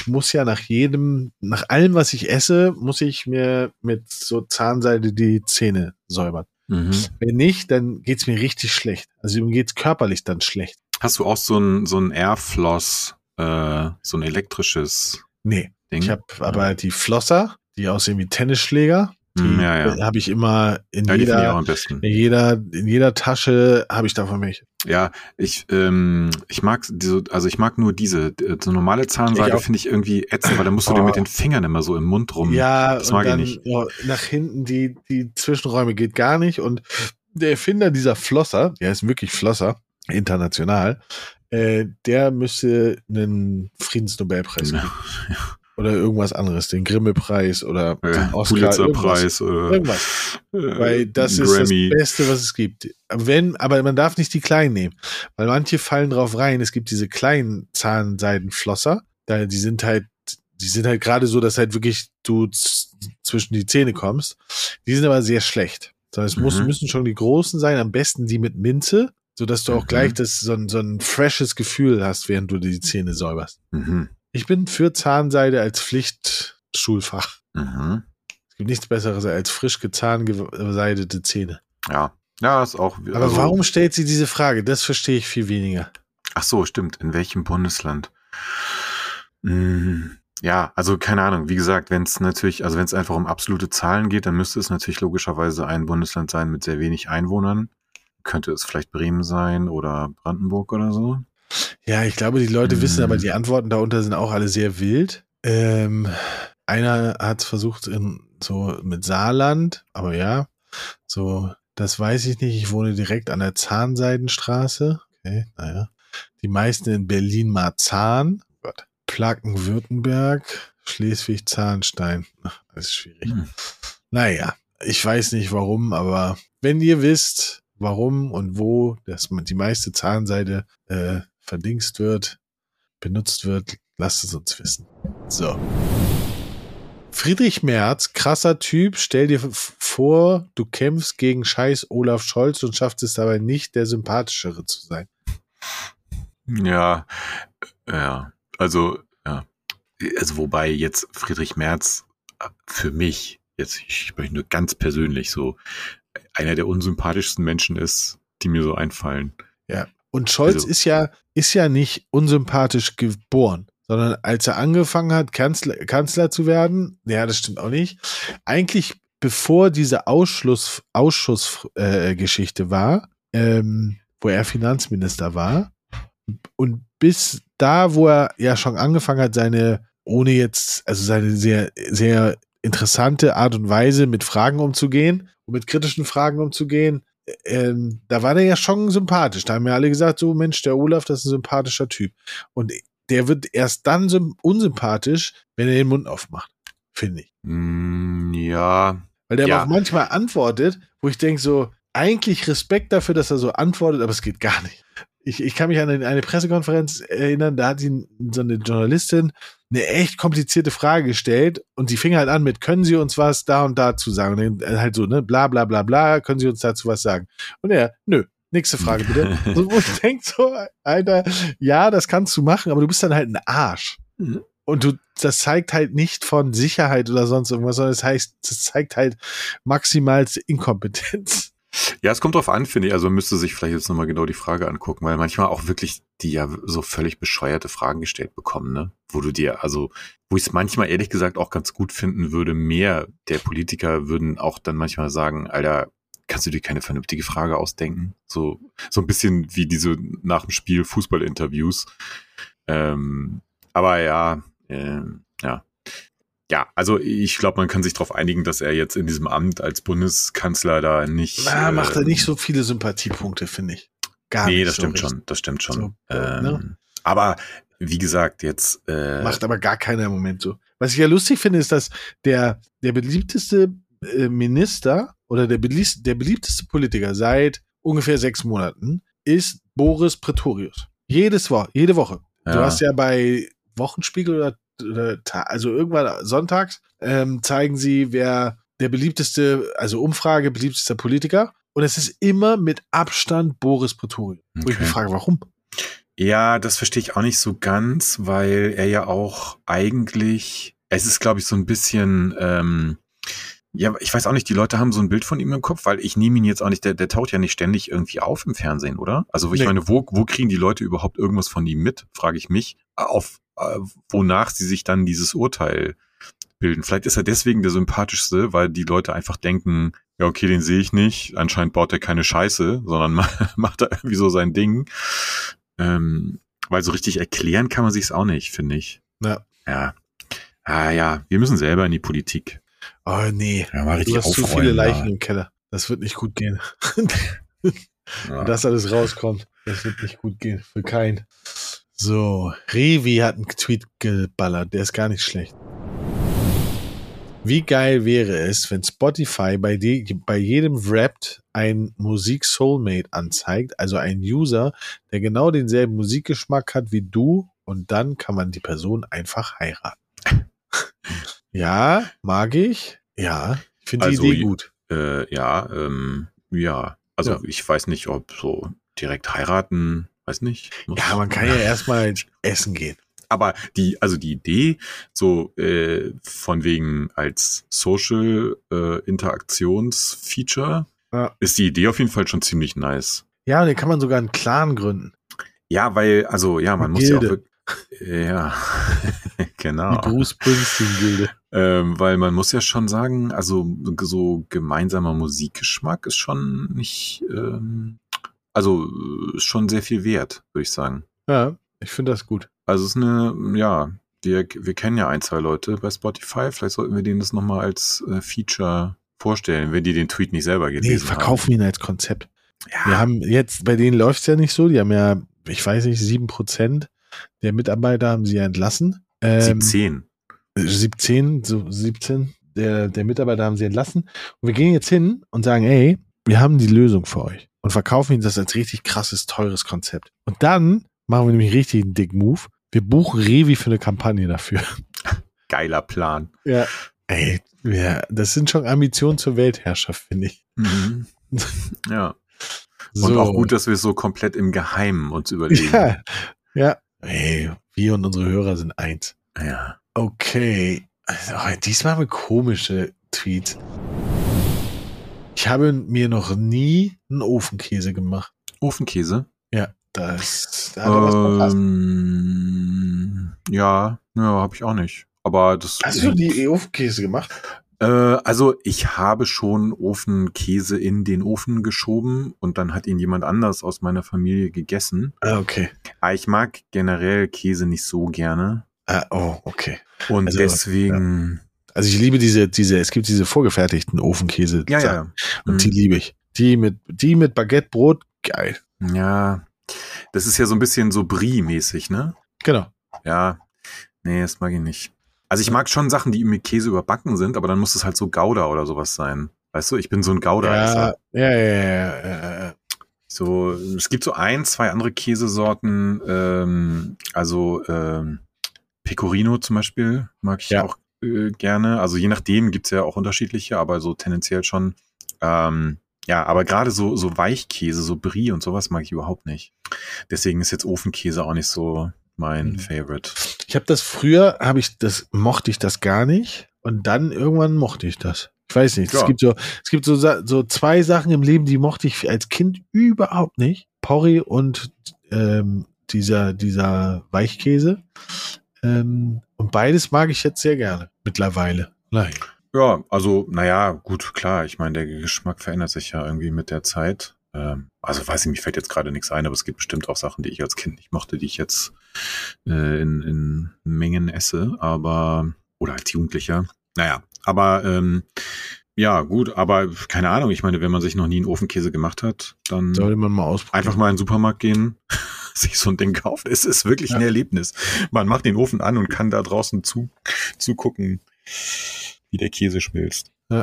Ich muss ja nach jedem, nach allem, was ich esse, muss ich mir mit so Zahnseide die Zähne säubern. mhm. Wenn nicht, dann geht's mir richtig schlecht. Also mir geht's körperlich dann schlecht. Hast du auch so ein, so ein Airfloss, äh, so ein elektrisches Nee, Ding? ich habe aber die Flosser, die aussehen wie Tennisschläger. Die ja, ja. habe ich immer in ja, ich jeder, in jeder, in jeder Tasche habe ich davon welche. Ja, ich, ähm, ich mag diese, also ich mag nur diese, so normale Ich Zahnseide finde ich irgendwie ätzend, weil da musst du dir Oh. mit den Fingern immer so im Mund rum. Ja, das mag ich dann nicht. Ja, nach hinten die, die Zwischenräume geht gar nicht. Und der Erfinder dieser Flosser, der ist wirklich Flosser, international, äh, der müsste einen Friedensnobelpreis Ja. kriegen. Oder irgendwas anderes, den Grimme-Preis oder Ja, den Oscar. Pulitzerpreis oder Irgendwas. irgendwas. äh, Weil das ist Grammy. das Beste, was es gibt. Wenn, aber man darf nicht die kleinen nehmen, weil manche fallen drauf rein. Es gibt diese kleinen Zahnseidenflosser, da die sind halt, die sind halt gerade so, dass halt wirklich du zwischen die Zähne kommst. Die sind aber sehr schlecht. Sondern es muss, Mhm. müssen schon die großen sein, am besten die mit Minze, so dass du auch Mhm. gleich das, so, ein, so ein freshes Gefühl hast, während du die Zähne säuberst. Mhm. Ich bin für Zahnseide als Pflichtschulfach. Mhm. Es gibt nichts Besseres als frisch gezahngeseidete Zähne. Ja. Ja, ist auch. Aber also- warum stellt sie diese Frage? Das verstehe ich viel weniger. Ach so, stimmt. In welchem Bundesland? Hm, ja, also keine Ahnung. Wie gesagt, wenn es natürlich, also wenn es einfach um absolute Zahlen geht, dann müsste es natürlich logischerweise ein Bundesland sein mit sehr wenig Einwohnern. Könnte es vielleicht Bremen sein oder Brandenburg oder so? Ja, ich glaube, die Leute Hm. wissen, aber die Antworten darunter sind auch alle sehr wild. Ähm, einer hat es versucht in, so mit Saarland, aber ja, so, das weiß ich nicht. Ich wohne direkt an der Zahnseidenstraße. Okay, naja. Die meisten in Berlin-Marzahn. Oh Gott. Placken-Württemberg, Schleswig-Zahnstein. Das ist schwierig. Hm. Naja, ich weiß nicht warum, aber wenn ihr wisst, warum und wo dass man die meiste Zahnseide äh, verdingst wird, benutzt wird, lasst es uns wissen. So. Friedrich Merz, krasser Typ, stell dir vor, du kämpfst gegen scheiß Olaf Scholz und schaffst es dabei nicht, der sympathischere zu sein. Ja, ja. Also, ja. Also, wobei jetzt Friedrich Merz äh, für mich, jetzt ich spreche nur ganz persönlich, so einer der unsympathischsten Menschen ist, die mir so einfallen. Und Scholz Also- ist ja, ist ja nicht unsympathisch geboren, sondern als er angefangen hat, Kanzler, Kanzler zu werden, ja, das stimmt auch nicht. Eigentlich bevor diese Ausschluss, Ausschussgeschichte äh, Geschichte war, ähm, wo er Finanzminister war, und bis da, wo er ja schon angefangen hat, seine, ohne jetzt, also seine sehr, sehr interessante Art und Weise mit Fragen umzugehen und mit kritischen Fragen umzugehen, ähm, da war der ja schon sympathisch. Da haben ja alle gesagt, so Mensch, der Olaf, das ist ein sympathischer Typ. Und der wird erst dann sym- unsympathisch, wenn er den Mund aufmacht, finde ich. Mm, ja, Weil der Ja. auch manchmal antwortet, wo ich denke so, eigentlich Respekt dafür, dass er so antwortet, aber es geht gar nicht. Ich, ich kann mich an eine Pressekonferenz erinnern, da hat ihn so eine Journalistin eine echt komplizierte Frage gestellt und sie fing halt an mit, können Sie uns was da und dazu sagen? Und dann halt so, ne, bla bla bla bla, können Sie uns dazu was sagen? Und er, nö, nächste Frage bitte. so, wo ich denk so, Alter, ja, das kannst du machen, aber du bist dann halt ein Arsch. Mhm. Und du, das zeigt halt nicht von Sicherheit oder sonst irgendwas, sondern das heißt, das zeigt halt maximalste Inkompetenz. Ja, es kommt drauf an, finde ich. Also man müsste sich vielleicht jetzt nochmal genau die Frage angucken, weil manchmal auch wirklich die ja so völlig bescheuerte Fragen gestellt bekommen, ne? Wo du dir, also, wo ich es manchmal ehrlich gesagt auch ganz gut finden würde, mehr der Politiker würden auch dann manchmal sagen, Alter, kannst du dir keine vernünftige Frage ausdenken? So, so ein bisschen wie diese nach dem Spiel Fußballinterviews. Ähm, aber ja, ähm, ja. Ja, also ich glaube, man kann sich darauf einigen, dass er jetzt in diesem Amt als Bundeskanzler da nicht. Na, macht er nicht so viele Sympathiepunkte, finde ich. Gar nee, nicht. das so stimmt richtig. schon, das stimmt schon. So, ähm, ne? Aber wie gesagt, jetzt äh, Macht aber gar keiner im Moment so. Was ich ja lustig finde, ist, dass der, der beliebteste äh, Minister oder der, beliebteste, der beliebteste Politiker seit ungefähr sechs Monaten ist Boris Pretorius. Jedes Woche, jede Woche. Du Ja. hast ja bei Wochenspiegel oder, also irgendwann sonntags ähm, zeigen sie, wer der beliebteste, also Umfrage, beliebtester Politiker. Und es ist immer mit Abstand Boris Pretorius. Wo ich Okay. mich frage, warum? Ja, das verstehe ich auch nicht so ganz, weil er ja auch eigentlich, es ist, glaube ich, so ein bisschen, ähm, ja, ich weiß auch nicht, die Leute haben so ein Bild von ihm im Kopf, weil ich nehme ihn jetzt auch nicht, der, der taucht ja nicht ständig irgendwie auf im Fernsehen, oder? Also ich Nee. meine, wo, wo kriegen die Leute überhaupt irgendwas von ihm mit, frage ich mich, auf äh, wonach sie sich dann dieses Urteil bilden. Vielleicht ist er deswegen der sympathischste, weil die Leute einfach denken, ja, okay, den sehe ich nicht. Anscheinend baut er keine Scheiße, sondern macht er irgendwie so sein Ding. Ähm, weil so richtig erklären kann man sich's auch nicht, finde ich. Ja. Ja. Ah ja, wir müssen selber in die Politik. Oh nee. Ja, mal Du richtig hast zu viele Leichen da. im Keller. Das wird nicht gut gehen. Ja. Das alles rauskommt. Das wird nicht gut gehen. Für keinen. So, Revi hat einen Tweet geballert. Der ist gar nicht schlecht. Wie geil wäre es, wenn Spotify bei, de, bei jedem Wrapped ein Musik-Soulmate anzeigt, also ein User, der genau denselben Musikgeschmack hat wie du und dann kann man die Person einfach heiraten. ja, mag ich. Ja, ich finde die Also, Idee gut. Äh, ja, ähm, ja. Also Ja. ich weiß nicht, ob so direkt heiraten, weiß nicht. Ja, man kann ja erstmal essen gehen. Aber die, also die Idee, so äh, von wegen als Social äh, Interaktionsfeature, Ja. ist die Idee auf jeden Fall schon ziemlich nice. Ja, und den kann man sogar einen Clan gründen. Ja, weil, also ja, man muss ja auch ja, genau. Die Bruce Springsteen-Gilde. Ähm, weil man muss ja schon sagen, also so gemeinsamer Musikgeschmack ist schon nicht, ähm, also äh, ist schon sehr viel wert, würde ich sagen. Ja, ich finde das gut. Also es ist eine, ja, wir, wir kennen ja ein, zwei Leute bei Spotify, vielleicht sollten wir denen das nochmal als äh, Feature vorstellen, wenn die den Tweet nicht selber gelesen Nee, verkaufen ihn als Konzept. haben. Wir haben jetzt, bei denen läuft's ja nicht so, die haben ja, ich weiß nicht, sieben Prozent der Mitarbeiter haben sie ja entlassen. Ähm, 17. 17, so 17 der, der Mitarbeiter haben sie entlassen. Und wir gehen jetzt hin und sagen, ey, wir haben die Lösung für euch. Und verkaufen ihnen das als richtig krasses, teures Konzept. Und dann machen wir nämlich richtig einen dick Move. Wir buchen Revi für eine Kampagne dafür. Geiler Plan. Ja. Ey, ja, das sind schon Ambitionen zur Weltherrschaft, finde ich. Mhm. ja. So. Und auch gut, dass wir so komplett im Geheimen uns überlegen. Ja, ja. Ey, wir und unsere Hörer sind eins. ja. Okay. Also, diesmal haben wir komische Tweets. Ich habe mir noch nie einen Ofenkäse gemacht. Ofenkäse. Ja, das, da hat er was. Ähm, ja, ja, habe ich auch nicht. Aber das. Hast du die Ofenkäse gemacht? Äh, also ich habe schon Ofenkäse in den Ofen geschoben und dann hat ihn jemand anders aus meiner Familie gegessen. Ah, okay. Aber ich mag generell Käse nicht so gerne. Ah, oh, okay. Und Also, deswegen. Also ich liebe diese, diese, es gibt diese vorgefertigten Ofenkäse. Ja, ja. Und die Mhm. liebe ich. Die mit, die mit Baguette, Brot, geil. Ja. Das ist ja so ein bisschen so Brie-mäßig, ne? Genau. Ja. Nee, das mag ich nicht. Also ich mag schon Sachen, die mit Käse überbacken sind, aber dann muss es halt so Gouda oder sowas sein. Weißt du, ich bin so ein Gouda. Ja, ja, ja, ja, ja, ja. So, es gibt so ein, zwei andere Käsesorten, ähm, also ähm, Pecorino zum Beispiel mag ich Ja. auch äh, gerne. Also je nachdem gibt's ja auch unterschiedliche, aber so tendenziell schon. Ähm, ja, aber gerade so, so Weichkäse, so Brie und sowas mag ich überhaupt nicht. Deswegen ist jetzt Ofenkäse auch nicht so mein Mhm. Favorite. Ich habe das früher, habe ich das, mochte ich das gar nicht. Und dann irgendwann mochte ich das. Ich weiß nicht. Es Ja. gibt so, es gibt so, so zwei Sachen im Leben, die mochte ich als Kind überhaupt nicht. Porree und ähm, dieser, dieser Weichkäse. Ähm, und beides mag ich jetzt sehr gerne. Mittlerweile. Nein. Ja, also, naja, gut, klar. Ich meine, der Geschmack verändert sich ja irgendwie mit der Zeit. Ähm, also weiß ich, mir fällt jetzt gerade nichts ein, aber es gibt bestimmt auch Sachen, die ich als Kind nicht mochte, die ich jetzt äh, in, in Mengen esse, aber oder als Jugendlicher. Naja, aber ähm, ja, gut, aber keine Ahnung. Ich meine, wenn man sich noch nie einen Ofenkäse gemacht hat, dann Sollte man mal ausprobieren. einfach mal in den Supermarkt gehen, sich so ein Ding kaufen. Es ist wirklich Ja. ein Erlebnis. Man macht den Ofen an und kann da draußen zu, zugucken, wie der Käse schmilzt.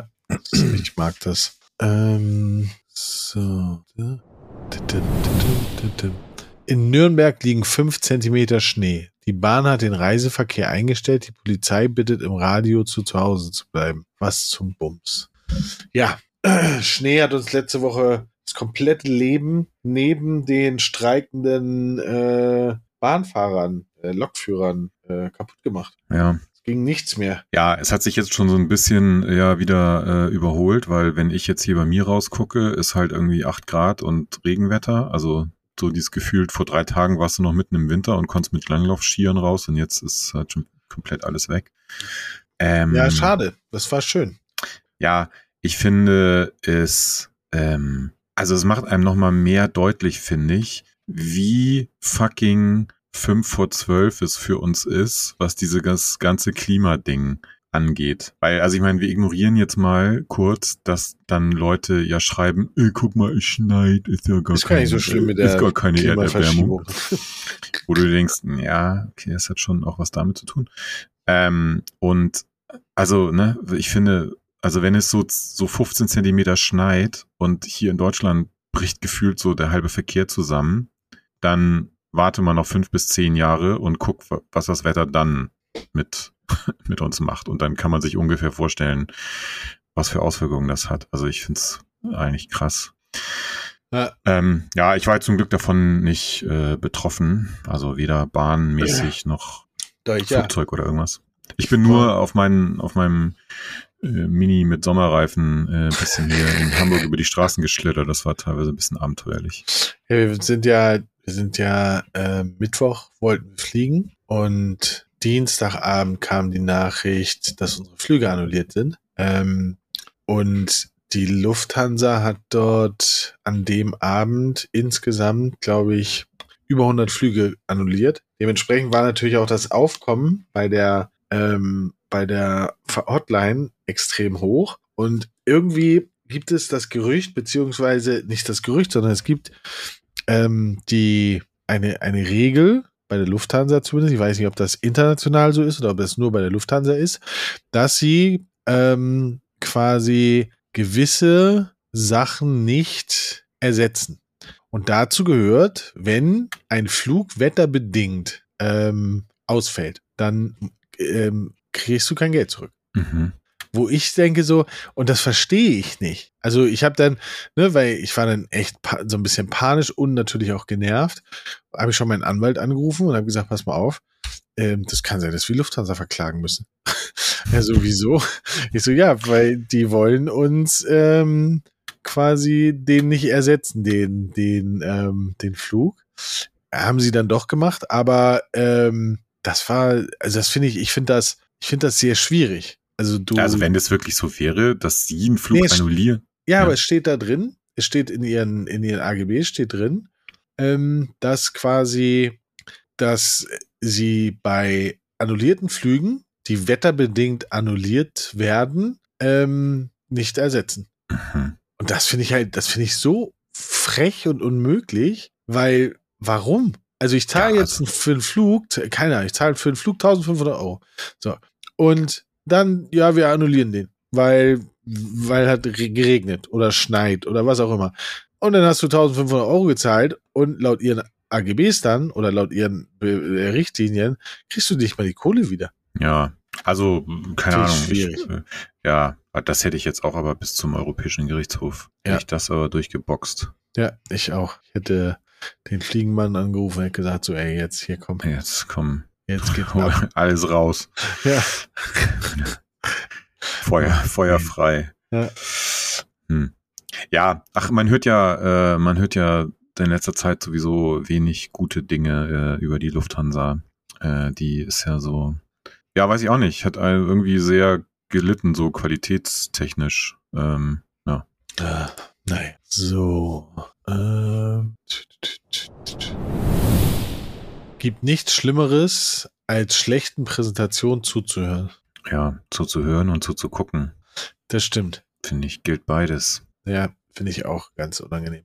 Ich mag das. Ähm, so. In Nürnberg liegen fünf Zentimeter Schnee. Die Bahn hat den Reiseverkehr eingestellt. Die Polizei bittet im Radio zu zu Hause zu bleiben. Was zum Bums. Ja, Schnee hat uns letzte Woche das komplette Leben neben den streikenden äh, Bahnfahrern, äh, Lokführern äh, kaputt gemacht. Ja. Es ging nichts mehr. Ja, es hat sich jetzt schon so ein bisschen ja wieder äh, überholt, weil wenn ich jetzt hier bei mir rausgucke, ist halt irgendwie acht Grad und Regenwetter. Also so dieses Gefühl, vor drei Tagen warst du noch mitten im Winter und konntest mit Langlaufskiern raus und jetzt ist halt schon komplett alles weg. Ähm, Ja, schade. Das war schön. ja, ich finde es, ähm, also es macht einem nochmal mehr deutlich, finde ich, wie fucking fünf vor zwölf es für uns ist, was diese das ganze Klimading angeht. Weil, also ich meine, wir ignorieren jetzt mal kurz, dass dann Leute ja schreiben, ey, guck mal, es schneit, ist ja gar Ist gar nicht so keine- schlimm ist gar keine Erderwärmung. Wo du denkst, ja, okay, das hat schon auch was damit zu tun. Ähm, und also, ne, ich finde, also wenn es so, so 15 Zentimeter schneit und hier in Deutschland bricht gefühlt so der halbe Verkehr zusammen, dann warte man noch fünf bis zehn Jahre und guck, was das Wetter dann mit, mit uns macht. Und dann kann man sich ungefähr vorstellen, was für Auswirkungen das hat. Also ich finde es eigentlich krass. Ja. Ähm, ja, ich war zum Glück davon nicht äh, betroffen. Also weder bahnmäßig noch Doch, ich, ja. Flugzeug oder irgendwas. Ich bin nur auf meinen, auf meinem Mini mit Sommerreifen äh, bisschen hier in Hamburg über die Straßen geschlittert. Das war teilweise ein bisschen abenteuerlich. Ja, wir sind ja, wir sind ja äh, Mittwoch wollten wir fliegen und Dienstagabend kam die Nachricht, dass unsere Flüge annulliert sind. Ähm, und die Lufthansa hat dort an dem Abend insgesamt, glaube ich, über 100 Flüge annulliert. Dementsprechend war natürlich auch das Aufkommen bei der ähm, bei der Hotline extrem hoch und irgendwie gibt es das Gerücht beziehungsweise nicht das Gerücht, sondern es gibt ähm, die eine eine Regel bei der Lufthansa zumindest. Ich weiß nicht, ob das international so ist oder ob das nur bei der Lufthansa ist, dass sie ähm, quasi gewisse Sachen nicht ersetzen. Und dazu gehört, wenn ein Flug wetterbedingt ähm, ausfällt, dann ähm, kriegst du kein Geld zurück. Mhm. Wo ich denke so, und das verstehe ich nicht. Also ich habe dann, ne, weil ich war dann echt so ein bisschen panisch und natürlich auch genervt, habe ich schon meinen Anwalt angerufen und habe gesagt, pass mal auf, ähm, das kann sein, dass wir Lufthansa verklagen müssen. ja, sowieso. Ich so, ja, weil die wollen uns ähm, quasi den nicht ersetzen, den, den, ähm, den Flug. Haben sie dann doch gemacht, aber ähm, das war, also das finde ich, ich finde das, ich finde das sehr schwierig. Also du. Also wenn das wirklich so wäre, dass sie einen Flug Nee, annullieren. ja, ja. aber es steht da drin, es steht in ihren, in ihren AGB steht drin, ähm, dass quasi, dass sie bei annullierten Flügen, die wetterbedingt annulliert werden, ähm, nicht ersetzen. Mhm. Und das finde ich halt, das finde ich so frech und unmöglich, weil warum? Also ich zahle Ja, jetzt für einen Flug, keine Ahnung, ich zahle für einen Flug 1500 Euro. So. Und dann, ja, wir annullieren den, weil, weil hat re- geregnet oder schneit oder was auch immer. Und dann hast du 1500 Euro gezahlt und laut ihren AGBs dann oder laut ihren äh, Richtlinien kriegst du nicht mal die Kohle wieder. Ja, also keine Ahnung. schwierig. Ich, äh, ja, das hätte ich jetzt auch aber bis zum Europäischen Gerichtshof. Ja. Hätte ich das aber durchgeboxt. Ja, ich auch. Ich hätte den Fliegenmann angerufen und hätte gesagt, so, ey, jetzt hier komm, Jetzt komm, jetzt geht's ab. alles raus. Ja. Feuer, Feuer frei. Ja. Hm. Ja, ach, man hört ja, äh, man hört ja in letzter Zeit sowieso wenig gute Dinge äh, über die Lufthansa. Äh, die ist ja so, ja, weiß ich auch nicht, hat irgendwie sehr gelitten, so qualitätstechnisch. Ähm, ja. Äh, nein. So. Ähm. Gibt nichts Schlimmeres, als schlechten Präsentationen zuzuhören. ja, zuzuhören und zuzugucken, Das stimmt. finde ich, gilt beides. Ja, finde ich auch ganz unangenehm.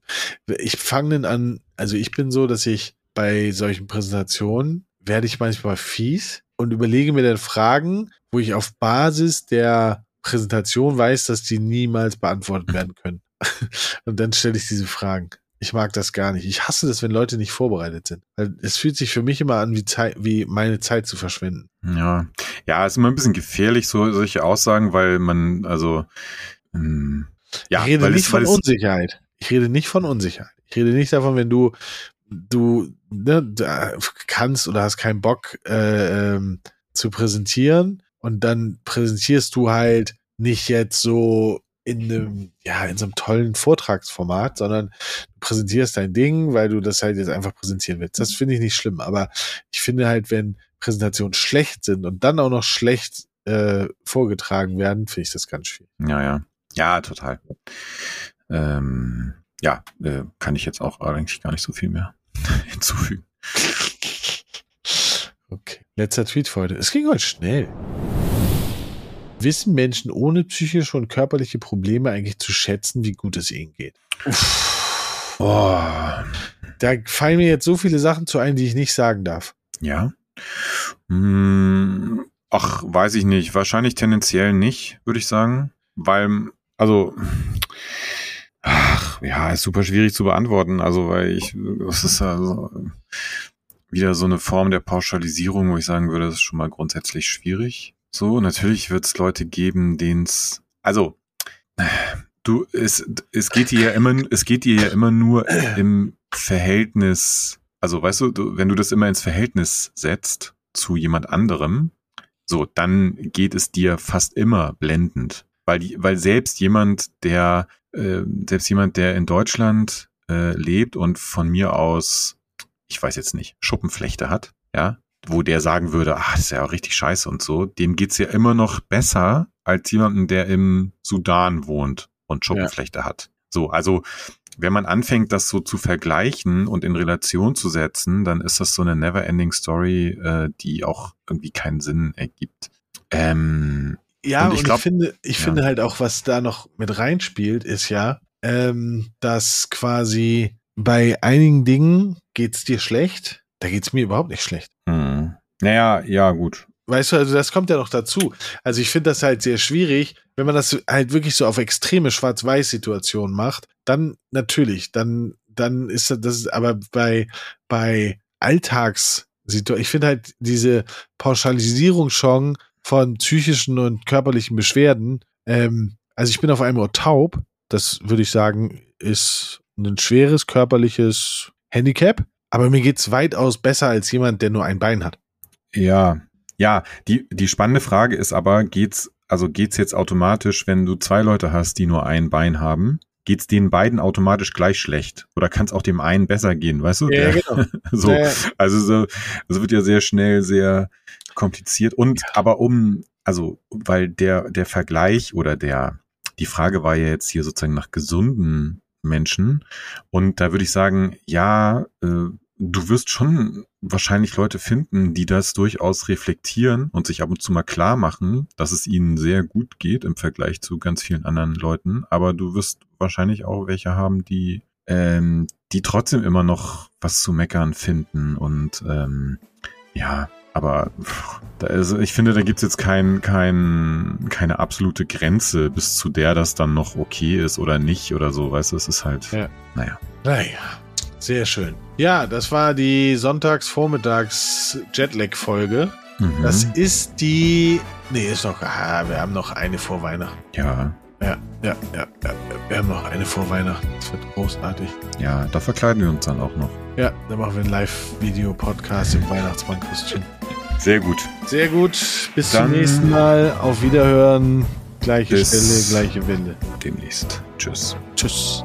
Ich fange dann an, also ich bin so, dass ich bei solchen Präsentationen werde ich manchmal fies und überlege mir dann Fragen, wo ich auf Basis der Präsentation weiß, dass die niemals beantwortet werden können. Und dann stelle ich diese Fragen. Ich mag das gar nicht. Ich hasse das, wenn Leute nicht vorbereitet sind. Es fühlt sich für mich immer an, wie, Zeit, wie meine Zeit zu verschwenden. Ja, ja, ist immer ein bisschen gefährlich, so solche Aussagen, weil man, also, ähm, ja, ich rede nicht es, von Unsicherheit. Ich rede nicht von Unsicherheit. Ich rede nicht davon, wenn du du ne, kannst oder hast keinen Bock äh, ähm, zu präsentieren und dann präsentierst du halt nicht jetzt so in einem ja in so einem tollen Vortragsformat, sondern du präsentierst dein Ding, weil du das halt jetzt einfach präsentieren willst. Das finde ich nicht schlimm, aber ich finde halt, wenn Präsentationen schlecht sind und dann auch noch schlecht äh, vorgetragen werden, finde ich das ganz schwierig. ja, ja, ja, total. Ähm, ja, äh, kann ich jetzt auch eigentlich gar nicht so viel mehr hinzufügen. Okay. Letzter Tweet für heute. Es ging heute schnell. Wissen Menschen ohne psychische und körperliche Probleme eigentlich zu schätzen, wie gut es ihnen geht? Oh, Da fallen mir jetzt so viele Sachen zu ein, die ich nicht sagen darf. ja. Hm, ach, weiß ich nicht. Wahrscheinlich tendenziell nicht, würde ich sagen. Weil, also, ach, ja, ist super schwierig zu beantworten. Also, weil ich, das ist also wieder so eine Form der Pauschalisierung, wo ich sagen würde, das ist schon mal grundsätzlich schwierig. So, natürlich wird es Leute geben, denen es, also, du, es, es geht dir ja immer, es geht dir ja immer nur im Verhältnis, also weißt du, du, wenn du das immer ins Verhältnis setzt zu jemand anderem, so, dann geht es dir fast immer blendend. Weil, weil selbst jemand, der, äh, selbst jemand, der in Deutschland äh, lebt und von mir aus, ich weiß jetzt nicht, Schuppenflechte hat, ja, wo der sagen würde, ah, das ist ja auch richtig scheiße und so, dem geht's ja immer noch besser als jemanden, der im Sudan wohnt und Schuppenflechte hat. So, also wenn man anfängt, das so zu vergleichen und in Relation zu setzen, dann ist das so eine never-ending Story, äh, die auch irgendwie keinen Sinn ergibt. Ähm, Ja, Und und ich ich, glaub- finde, ich ja. finde halt auch, was da noch mit reinspielt, ist ja, ähm, dass quasi bei einigen Dingen geht's dir schlecht, da geht's mir überhaupt nicht schlecht. hm. Naja, ja, gut. Weißt du, also das kommt ja noch dazu. Also ich finde das halt sehr schwierig, wenn man das halt wirklich so auf extreme Schwarz-Weiß-Situationen macht, dann natürlich, dann, dann ist das, das ist, aber bei, bei Alltagssituationen, ich finde halt diese Pauschalisierung schon von psychischen und körperlichen Beschwerden, ähm, also ich bin auf einmal taub, das würde ich sagen, ist ein schweres körperliches Handicap, aber mir geht's weitaus besser als jemand, der nur ein Bein hat. Ja, ja, die, die spannende Frage ist aber, geht's, also geht's jetzt automatisch, wenn du zwei Leute hast, die nur ein Bein haben, geht's den beiden automatisch gleich schlecht? Oder kann es auch dem einen besser gehen, weißt du? Der- genau. so, Ja, ja. also so, das wird ja sehr schnell sehr kompliziert. Und aber um, also, weil der, der Vergleich oder der, die Frage war ja jetzt hier sozusagen nach gesunden Menschen. Und da würde ich sagen, ja, äh, du wirst schon wahrscheinlich Leute finden, die das durchaus reflektieren und sich ab und zu mal klar machen, dass es ihnen sehr gut geht im Vergleich zu ganz vielen anderen Leuten. Aber du wirst wahrscheinlich auch welche haben, die, ähm, die trotzdem immer noch was zu meckern finden und ähm, ja, aber ist, ich finde, da gibt's jetzt kein, kein, keine absolute Grenze, bis zu der das dann noch okay ist oder nicht oder so, weißt du, es ist halt, Ja. naja. Naja, sehr schön. Ja, das war die Sonntags-Vormittags-Jetlag-Folge. Mhm. Das ist die. Nee, ist noch. Ah, wir haben noch eine vor Weihnachten. ja, Ja, ja, ja, ja. Wir haben noch eine vor Weihnachten. Das wird großartig. ja, da verkleiden wir uns dann auch noch. Ja, dann machen wir einen Live-Video-Podcast im Weihnachtsmann-Kostüm. Sehr gut. Sehr gut. Bis Dann- zum nächsten Mal. Auf Wiederhören. Gleiche Stelle, gleiche Welle. Demnächst. Tschüss. Tschüss.